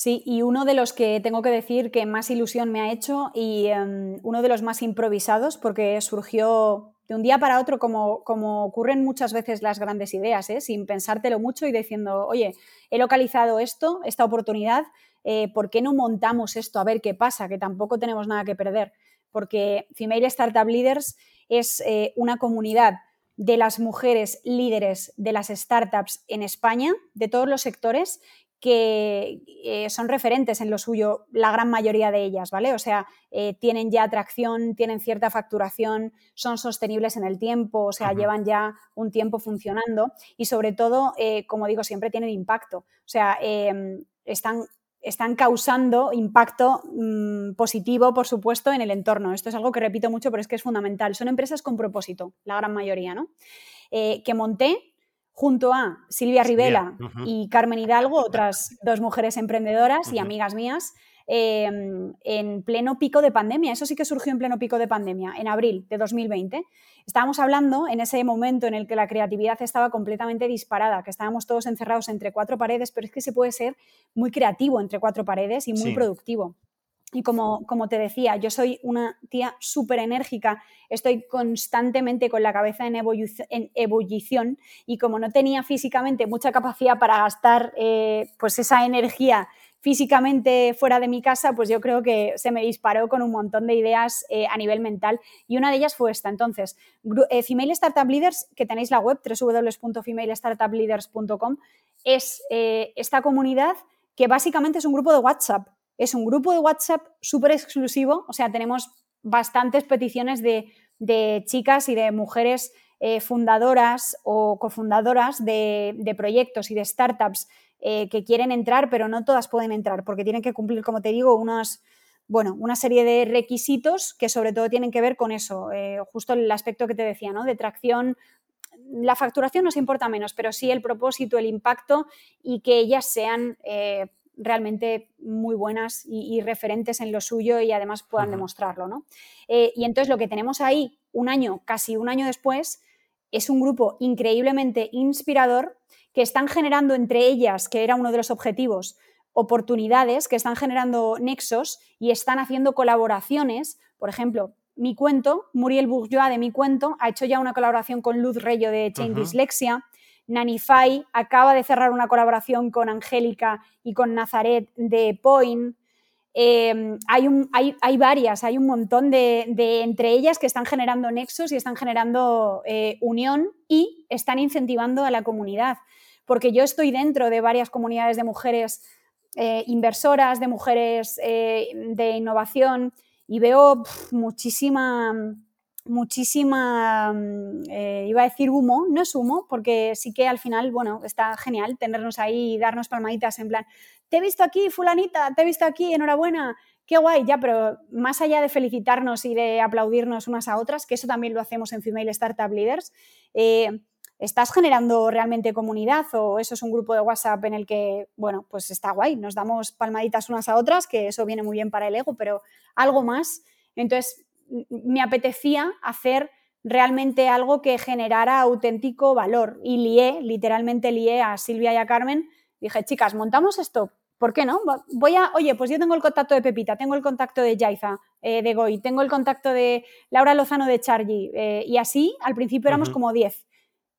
Sí, y uno de los que tengo que decir que más ilusión me ha hecho y em, uno de los más improvisados porque surgió de un día para otro como, como ocurren muchas veces las grandes ideas, ¿eh? sin pensártelo mucho y diciendo, oye, he localizado esto, esta oportunidad, eh, ¿por qué no montamos esto a ver qué pasa? Que tampoco tenemos nada que perder, porque Female Startup Leaders es eh, una comunidad de las mujeres líderes de las startups en España, de todos los sectores, que eh, son referentes en lo suyo, la gran mayoría de ellas, ¿vale? O sea, eh, tienen ya atracción, tienen cierta facturación, son sostenibles en el tiempo, o sea, llevan ya un tiempo funcionando y sobre todo, eh, como digo, siempre tienen impacto. O sea, em, están, están, causando impacto mm, positivo, por supuesto, en el entorno. Esto es algo que repito mucho, pero es que es fundamental. Son empresas con propósito, la gran mayoría, ¿no? que monté junto a Silvia Rivela y Carmen Hidalgo, otras dos mujeres emprendedoras y amigas mías, em, en pleno pico de pandemia. Eso sí que surgió en pleno pico de pandemia, en abril de 2020. Estábamos hablando en ese momento en el que la creatividad estaba completamente disparada, que estábamos todos encerrados entre cuatro paredes, pero es que se puede ser muy creativo entre cuatro paredes y muy productivo. Y como, como, te decía, yo soy una tía súper enérgica, estoy constantemente con la cabeza en, ebullición y como no tenía físicamente mucha capacidad para gastar eh, pues esa energía físicamente fuera de mi casa, pues yo creo que se me disparó con un montón de ideas eh, a nivel mental y una de ellas fue esta. Entonces, eh, Female Startup Leaders, que tenéis la web www.femalestartupleaders.com, es esta comunidad que básicamente es un grupo de WhatsApp es un grupo de WhatsApp súper exclusivo, o sea, tenemos bastantes peticiones de, chicas y de mujeres eh, fundadoras o cofundadoras de, proyectos y de startups eh, que quieren entrar, pero no todas pueden entrar porque tienen que cumplir, como te digo, unos, bueno, una serie de requisitos que sobre todo tienen que ver con eso, eh, justo el aspecto que te decía, ¿no? De tracción. La facturación nos importa menos, pero sí el propósito, el impacto y que ellas sean realmente muy buenas y, referentes en lo suyo y además puedan demostrarlo. ¿no? Eh, y entonces lo que tenemos ahí un año, casi un año después, es un grupo increíblemente inspirador que están generando entre ellas, que era uno de los objetivos, oportunidades, que están generando nexos y están haciendo colaboraciones. Por ejemplo, mi cuento, Muriel Bourgeois de mi cuento, ha hecho ya una colaboración con Luz Reyo de Chain Dyslexia. Nanify acaba de cerrar una colaboración con Angélica y con Nazaret de Point. Em, hay, varias, hay un montón de, entre ellas que están generando nexos y están generando eh, unión y están incentivando a la comunidad. Porque yo estoy dentro de varias comunidades de mujeres eh, inversoras, de mujeres eh, de innovación y veo muchísima muchísima, mm, eh, iba a decir humo, no es humo, porque sí que al final, bueno, está genial tenernos ahí y darnos palmaditas en plan, te he visto aquí, fulanita, te he visto aquí, enhorabuena, qué guay, ya, pero más allá de felicitarnos y de aplaudirnos unas a otras, que eso también lo hacemos en Female Startup Leaders, eh, ¿estás generando realmente comunidad o eso es un grupo de WhatsApp en el que, bueno, pues está guay, nos damos palmaditas unas a otras, que eso viene muy bien para el ego, pero algo más. Entonces, me apetecía hacer realmente algo que generara auténtico valor y lié, literalmente lié a Silvia y a Carmen. Dije, chicas, montamos esto, ¿Por qué no? Voy a, oye, pues yo tengo el contacto de Pepita, tengo el contacto de Yaiza, eh, de Goy, tengo el contacto de Laura Lozano de Chargy, eh, y así al principio éramos como 10.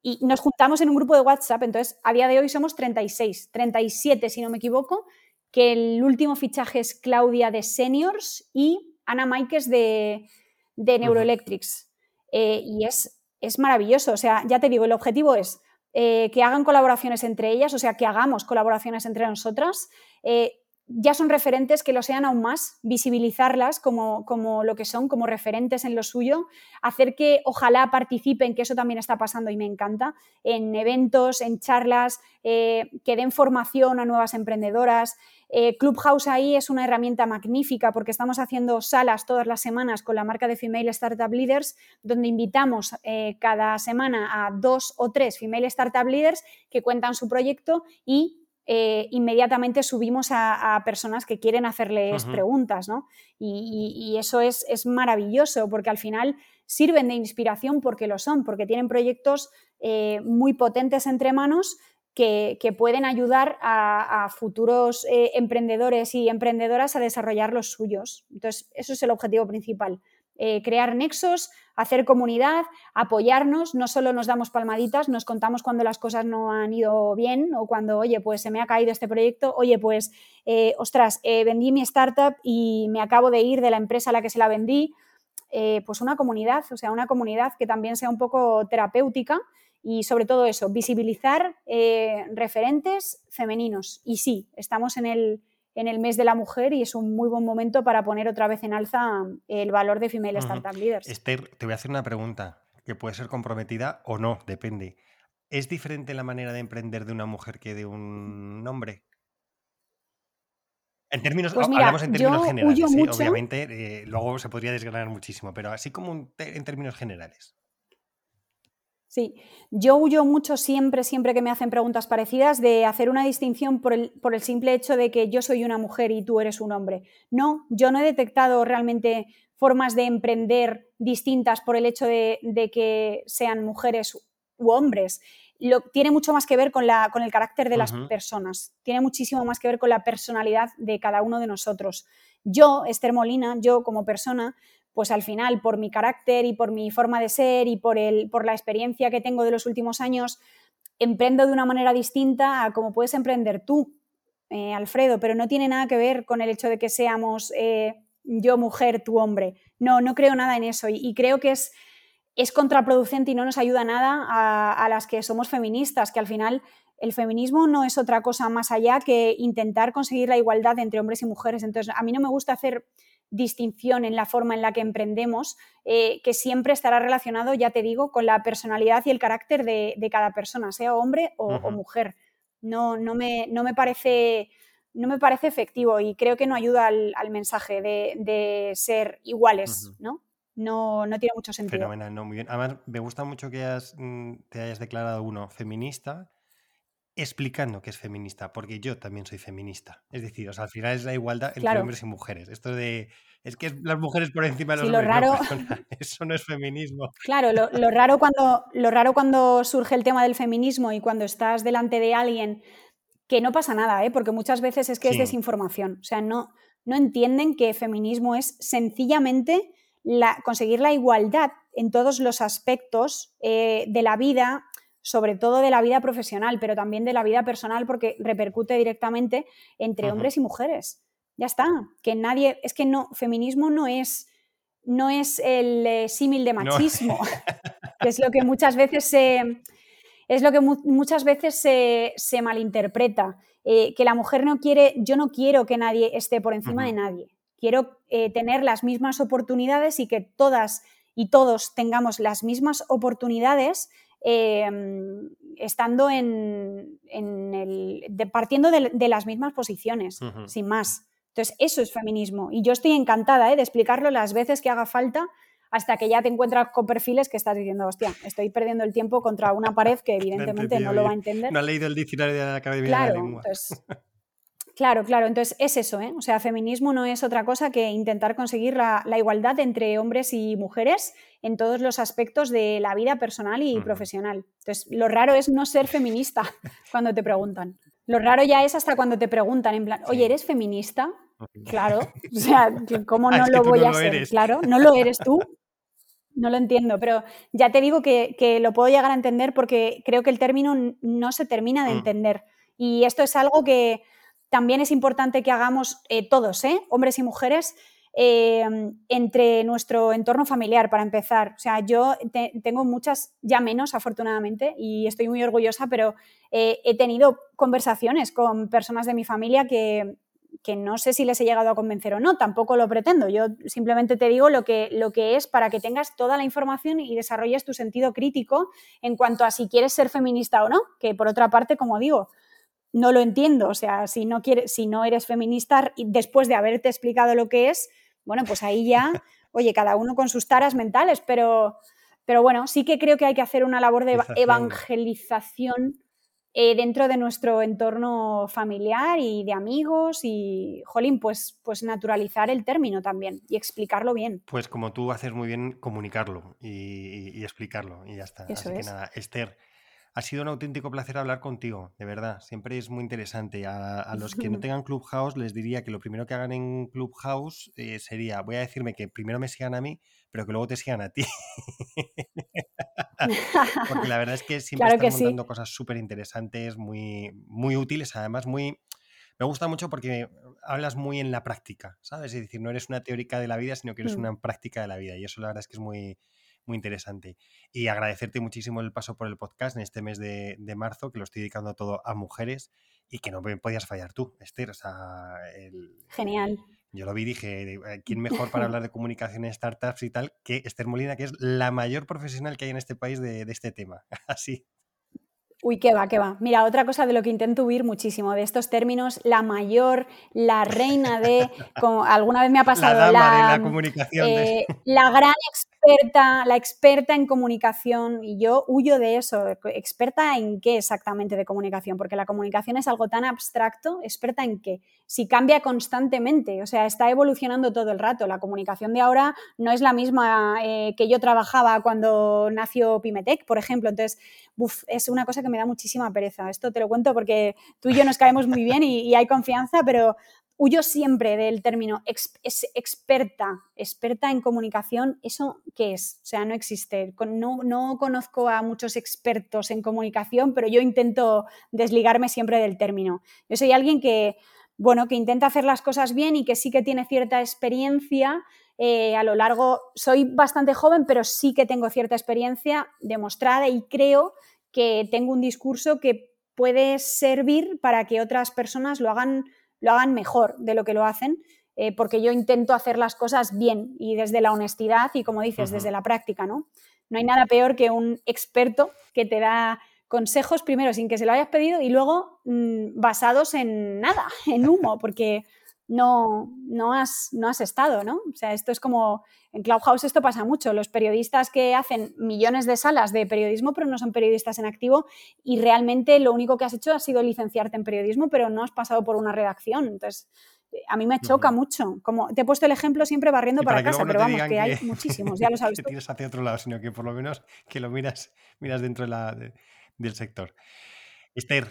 Y nos juntamos en un grupo de WhatsApp, entonces a día de hoy somos 36, 37 si no me equivoco, que el último fichaje es Claudia de Seniors y Ana Maikes de, de Neuroelectrics. Eh, y es, es maravilloso, o sea, ya te digo, el objetivo es eh, que hagan colaboraciones entre ellas, o sea, que hagamos colaboraciones entre nosotras. Eh, ya son referentes que lo sean aún más, visibilizarlas como, como, lo que son, como referentes en lo suyo, hacer que ojalá participen, que eso también está pasando y me encanta, en eventos, en charlas, eh, que den formación a nuevas emprendedoras. Eh, Clubhouse ahí es una herramienta magnífica porque estamos haciendo salas todas las semanas con la marca de Female Startup Leaders, donde invitamos eh, cada semana a dos o tres Female Startup Leaders que cuentan su proyecto y eh, inmediatamente subimos a, personas que quieren hacerles preguntas, ¿no? Y, eso es, maravilloso porque al final sirven de inspiración porque lo son, porque tienen proyectos eh, muy potentes entre manos que, pueden ayudar a, futuros eh, emprendedores y emprendedoras a desarrollar los suyos. Entonces, eso es el objetivo principal. Eh, crear nexos, hacer comunidad, apoyarnos, no solo nos damos palmaditas, nos contamos cuando las cosas no han ido bien o cuando, oye, pues se me ha caído este proyecto, oye, pues, eh, ostras, vendí mi startup y me acabo de ir de la empresa a la que se la vendí, pues una comunidad, o sea, una comunidad que también sea un poco terapéutica y sobre todo eso, visibilizar referentes femeninos. Y sí, estamos en el, en el mes de la mujer y es un muy buen momento para poner otra vez en alza el valor de Female Startup Leaders. Esther, te voy a hacer una pregunta que puede ser comprometida o no, depende. ¿Es diferente la manera de emprender de una mujer que de un hombre? En términos, pues hablamos en términos generales, ¿eh? obviamente, eh, luego se podría desgranar muchísimo, pero así como en términos generales. Sí, yo huyo mucho siempre, siempre que me hacen preguntas parecidas, de hacer una distinción por el, por el, simple hecho de que yo soy una mujer y tú eres un hombre. No, yo no he detectado realmente formas de emprender distintas por el hecho de, que sean mujeres u hombres. Lo, tiene mucho más que ver con, la, con el carácter de las personas, tiene muchísimo más que ver con la personalidad de cada uno de nosotros. Yo, Esther Molina, yo como persona, pues al final, por mi carácter y por mi forma de ser y por, el, por la experiencia que tengo de los últimos años, emprendo de una manera distinta a como puedes emprender tú, eh, Alfredo, pero no tiene nada que ver con el hecho de que seamos eh, yo mujer, tú hombre. No, no creo nada en eso y, creo que es, es, contraproducente y no nos ayuda nada a, a las que somos feministas, que al final el feminismo no es otra cosa más allá que intentar conseguir la igualdad entre hombres y mujeres. Entonces, a mí no me gusta hacer distinción en la forma en la que emprendemos, eh, que siempre estará relacionado, ya te digo, con la personalidad y el carácter de, cada persona, sea hombre o, mujer. No, no, me, no, me parece, no me parece efectivo y creo que no ayuda al, mensaje de, ser iguales, ¿no? ¿no? No, tiene mucho sentido. Fenomenal, no, muy bien. Además, me gusta mucho que mm, te hayas declarado uno feminista explicando que es feminista, porque yo también soy feminista. Es decir, o sea, al final es la igualdad entre hombres y mujeres. Esto de es que las mujeres por encima de los hombres. Raro... eso no es feminismo. Claro, lo, raro cuando, lo raro cuando surge el tema del feminismo y cuando estás delante de alguien que no pasa nada, ¿eh? porque muchas veces es que es desinformación. O sea, no, no entienden que feminismo es sencillamente la, conseguir la igualdad en todos los aspectos eh, de la vida sobre todo de la vida profesional, pero también de la vida personal, porque repercute directamente entre hombres y mujeres. Ya está, que nadie, es que no, feminismo no es, no es el eh, símil de machismo, que es lo que muchas veces se, es lo que muchas veces se, malinterpreta. Eh, que la mujer no quiere, yo no quiero que nadie esté por encima de nadie. Quiero eh, tener las mismas oportunidades y que todas y todos tengamos las mismas oportunidades Em, estando en, el, partiendo de, las mismas posiciones, sin más. Entonces, eso es feminismo. Y yo estoy encantada ¿eh? de explicarlo las veces que haga falta hasta que ya te encuentras con perfiles que estás diciendo, hostia, estoy perdiendo el tiempo contra una pared que evidentemente no, lo va a entender. No ha leído el diccionario de la Academia de la Lengua. Claro, claro. Entonces es eso, ¿eh? O sea, feminismo no es otra cosa que intentar conseguir la, igualdad entre hombres y mujeres en todos los aspectos de la vida personal y profesional. Entonces, lo raro es no ser feminista cuando te preguntan. Lo raro ya es hasta cuando te preguntan, en plan, oye, ¿eres feminista? Claro. O sea, ¿cómo no lo voy a ser? Claro, no lo eres tú. No lo entiendo, pero ya te digo que, lo puedo llegar a entender porque creo que el término no se termina de mm. entender. Y esto es algo que también es importante que hagamos eh, todos, ¿eh? hombres y mujeres, eh, entre nuestro entorno familiar, para empezar. O sea, yo tengo muchas, ya menos afortunadamente, y estoy muy orgullosa, pero he tenido conversaciones con personas de mi familia que, que, no sé si les he llegado a convencer o no, tampoco lo pretendo. Yo simplemente te digo lo que, lo que es para que tengas toda la información y desarrolles tu sentido crítico en cuanto a si quieres ser feminista o no, que por otra parte, como digo, no lo entiendo. O sea, si no, quieres, si no eres feminista, después de haberte explicado lo que es, bueno, pues ahí ya, oye, cada uno con sus taras mentales, pero, pero bueno, sí que creo que hay que hacer una labor de evangelización eh, dentro de nuestro entorno familiar y de amigos y, jolín, pues, pues naturalizar el término también y explicarlo bien. Pues como tú haces muy bien, comunicarlo y, explicarlo y ya está. Así que nada, Esther, ha sido un auténtico placer hablar contigo, de verdad. Siempre es muy interesante. A, los que no tengan Clubhouse les diría que lo primero que hagan en Clubhouse eh, sería, voy a decirme que primero me sigan a mí, pero que luego te sigan a ti. Porque la verdad es que siempre están montando cosas súper interesantes, muy, muy útiles, además muy... Me gusta mucho porque hablas muy en la práctica, ¿sabes? Es decir, no eres una teórica de la vida, sino que eres mm. una práctica de la vida. Y eso la verdad es que es muy, muy interesante. Y agradecerte muchísimo el paso por el podcast en este mes de, marzo, que lo estoy dedicando todo a mujeres y que no me podías fallar tú, Esther. O sea, Genial. Yo lo vi y dije, eh, ¿quién mejor para hablar de comunicación en startups y tal que Esther Molina, que es la mayor profesional que hay en este país de, de este tema? Así. Uy, qué va, qué va. Mira, otra cosa de lo que intento huir muchísimo, de estos términos, la mayor, la reina de, como alguna vez me ha pasado, la, la, comunicación. Eh, la gran experta, la experta en comunicación, y yo huyo de eso. ¿Experta en qué exactamente de comunicación? Porque la comunicación es algo tan abstracto, ¿experta en qué? Si cambia constantemente, o sea, está evolucionando todo el rato. La comunicación de ahora no es la misma eh, que yo trabajaba cuando nació Pimetec, por ejemplo. Entonces, es una cosa que me da muchísima pereza. Esto te lo cuento porque tú y yo nos caemos muy bien y, hay confianza, pero huyo siempre del término experta, experta en comunicación. ¿Eso qué es? O sea, no existe. No, no conozco a muchos expertos en comunicación, pero yo intento desligarme siempre del término. Yo soy alguien que, bueno, que intenta hacer las cosas bien y que sí que tiene cierta experiencia eh, a lo largo, soy bastante joven, pero sí que tengo cierta experiencia demostrada y creo que tengo un discurso que puede servir para que otras personas lo hagan, lo hagan mejor de lo que lo hacen, eh, porque yo intento hacer las cosas bien y desde la honestidad y, como dices, desde la práctica, ¿no? No hay nada peor que un experto que te da consejos primero sin que se lo hayas pedido y luego mm, basados en nada, en humo, porque no, no, has, no has estado, ¿no? O sea, esto es como, en Clubhouse esto pasa mucho, los periodistas que hacen millones de salas de periodismo, pero no son periodistas en activo y realmente lo único que has hecho ha sido licenciarte en periodismo, pero no has pasado por una redacción. Entonces, a mí me choca mucho. Como te he puesto el ejemplo siempre barriendo para, casa, pero vamos, que, hay muchísimos, ya lo sabes. que tienes hacia otro lado, sino que por lo menos que lo miras, miras dentro de la, del sector. Esther,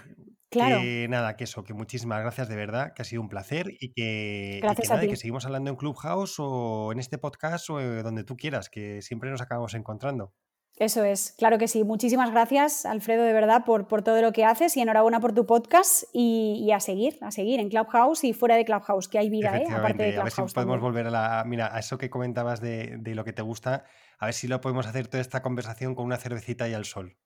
Claro. Que nada, que eso, que muchísimas gracias de verdad, que ha sido un placer y que, que, seguimos hablando en Clubhouse o en este podcast o eh, donde tú quieras, que siempre nos acabamos encontrando. Eso es, claro que sí. Muchísimas gracias, Alfredo, de verdad, por, por todo lo que haces y enhorabuena por tu podcast y, a seguir, a seguir en Clubhouse y fuera de Clubhouse, que hay vida, ¿eh? aparte de Clubhouse. A ver si podemos volver a la. Mira, a eso que comentabas de, de, lo que te gusta, a ver si lo podemos hacer toda esta conversación con una cervecita y al sol.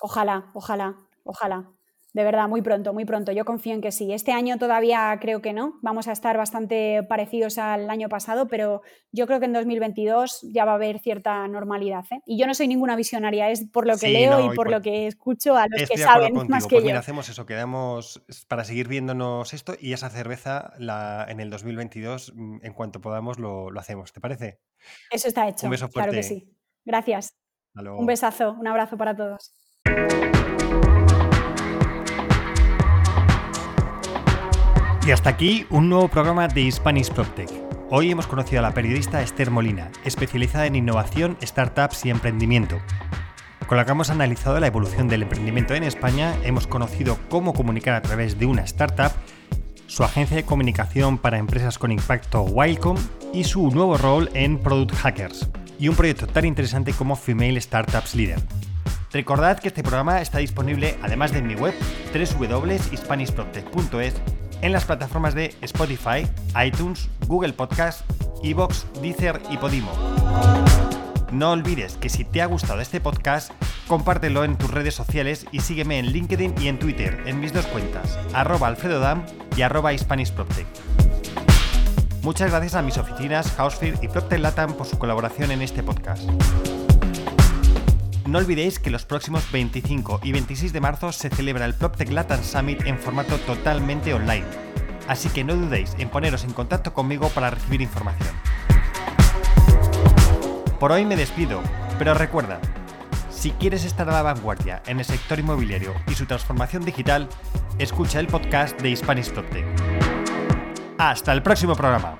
Ojalá, ojalá, ojalá. De verdad, muy pronto, muy pronto. Yo confío en que sí. Este año todavía creo que no. Vamos a estar bastante parecidos al año pasado, pero yo creo que en 2022 ya va a haber cierta normalidad. ¿eh? Y yo no soy ninguna visionaria, es por lo que leo y por, lo que escucho a los que saben más que pues yo. Mira, hacemos eso, quedamos para seguir viéndonos esto y esa cerveza la, en el 2022, mm, en cuanto podamos, lo, hacemos. ¿Te parece? Eso está hecho. Un beso fuerte. Claro que sí. Gracias. Un besazo, un abrazo para todos. Y hasta aquí un nuevo programa de Spanish PropTech. Hoy hemos conocido a la periodista Esther Molina, especializada en innovación, startups y emprendimiento. Con la que hemos analizado la evolución del emprendimiento en España, hemos conocido cómo comunicar a través de una startup, su agencia de comunicación para empresas con impacto Wildcom y su nuevo rol en Product Hackers, y un proyecto tan interesante como Female Startups Leader. Recordad que este programa está disponible además de en mi web www.hispanishprotect.es en las plataformas de Spotify, iTunes, Google Podcast, Evox, Deezer y Podimo. No olvides que si te ha gustado este podcast, compártelo en tus redes sociales y sígueme en LinkedIn y en Twitter en mis dos cuentas, arroba alfredodam y arroba Muchas gracias a mis oficinas Housefear y Procter Latam por su colaboración en este podcast. No olvidéis que los próximos 25 y 26 de marzo se celebra el PropTech Latam Summit en formato totalmente online, así que no dudéis en poneros en contacto conmigo para recibir información. Por hoy me despido, pero recuerda, si quieres estar a la vanguardia en el sector inmobiliario y su transformación digital, escucha el podcast de Spanish PropTech. Hasta el próximo programa.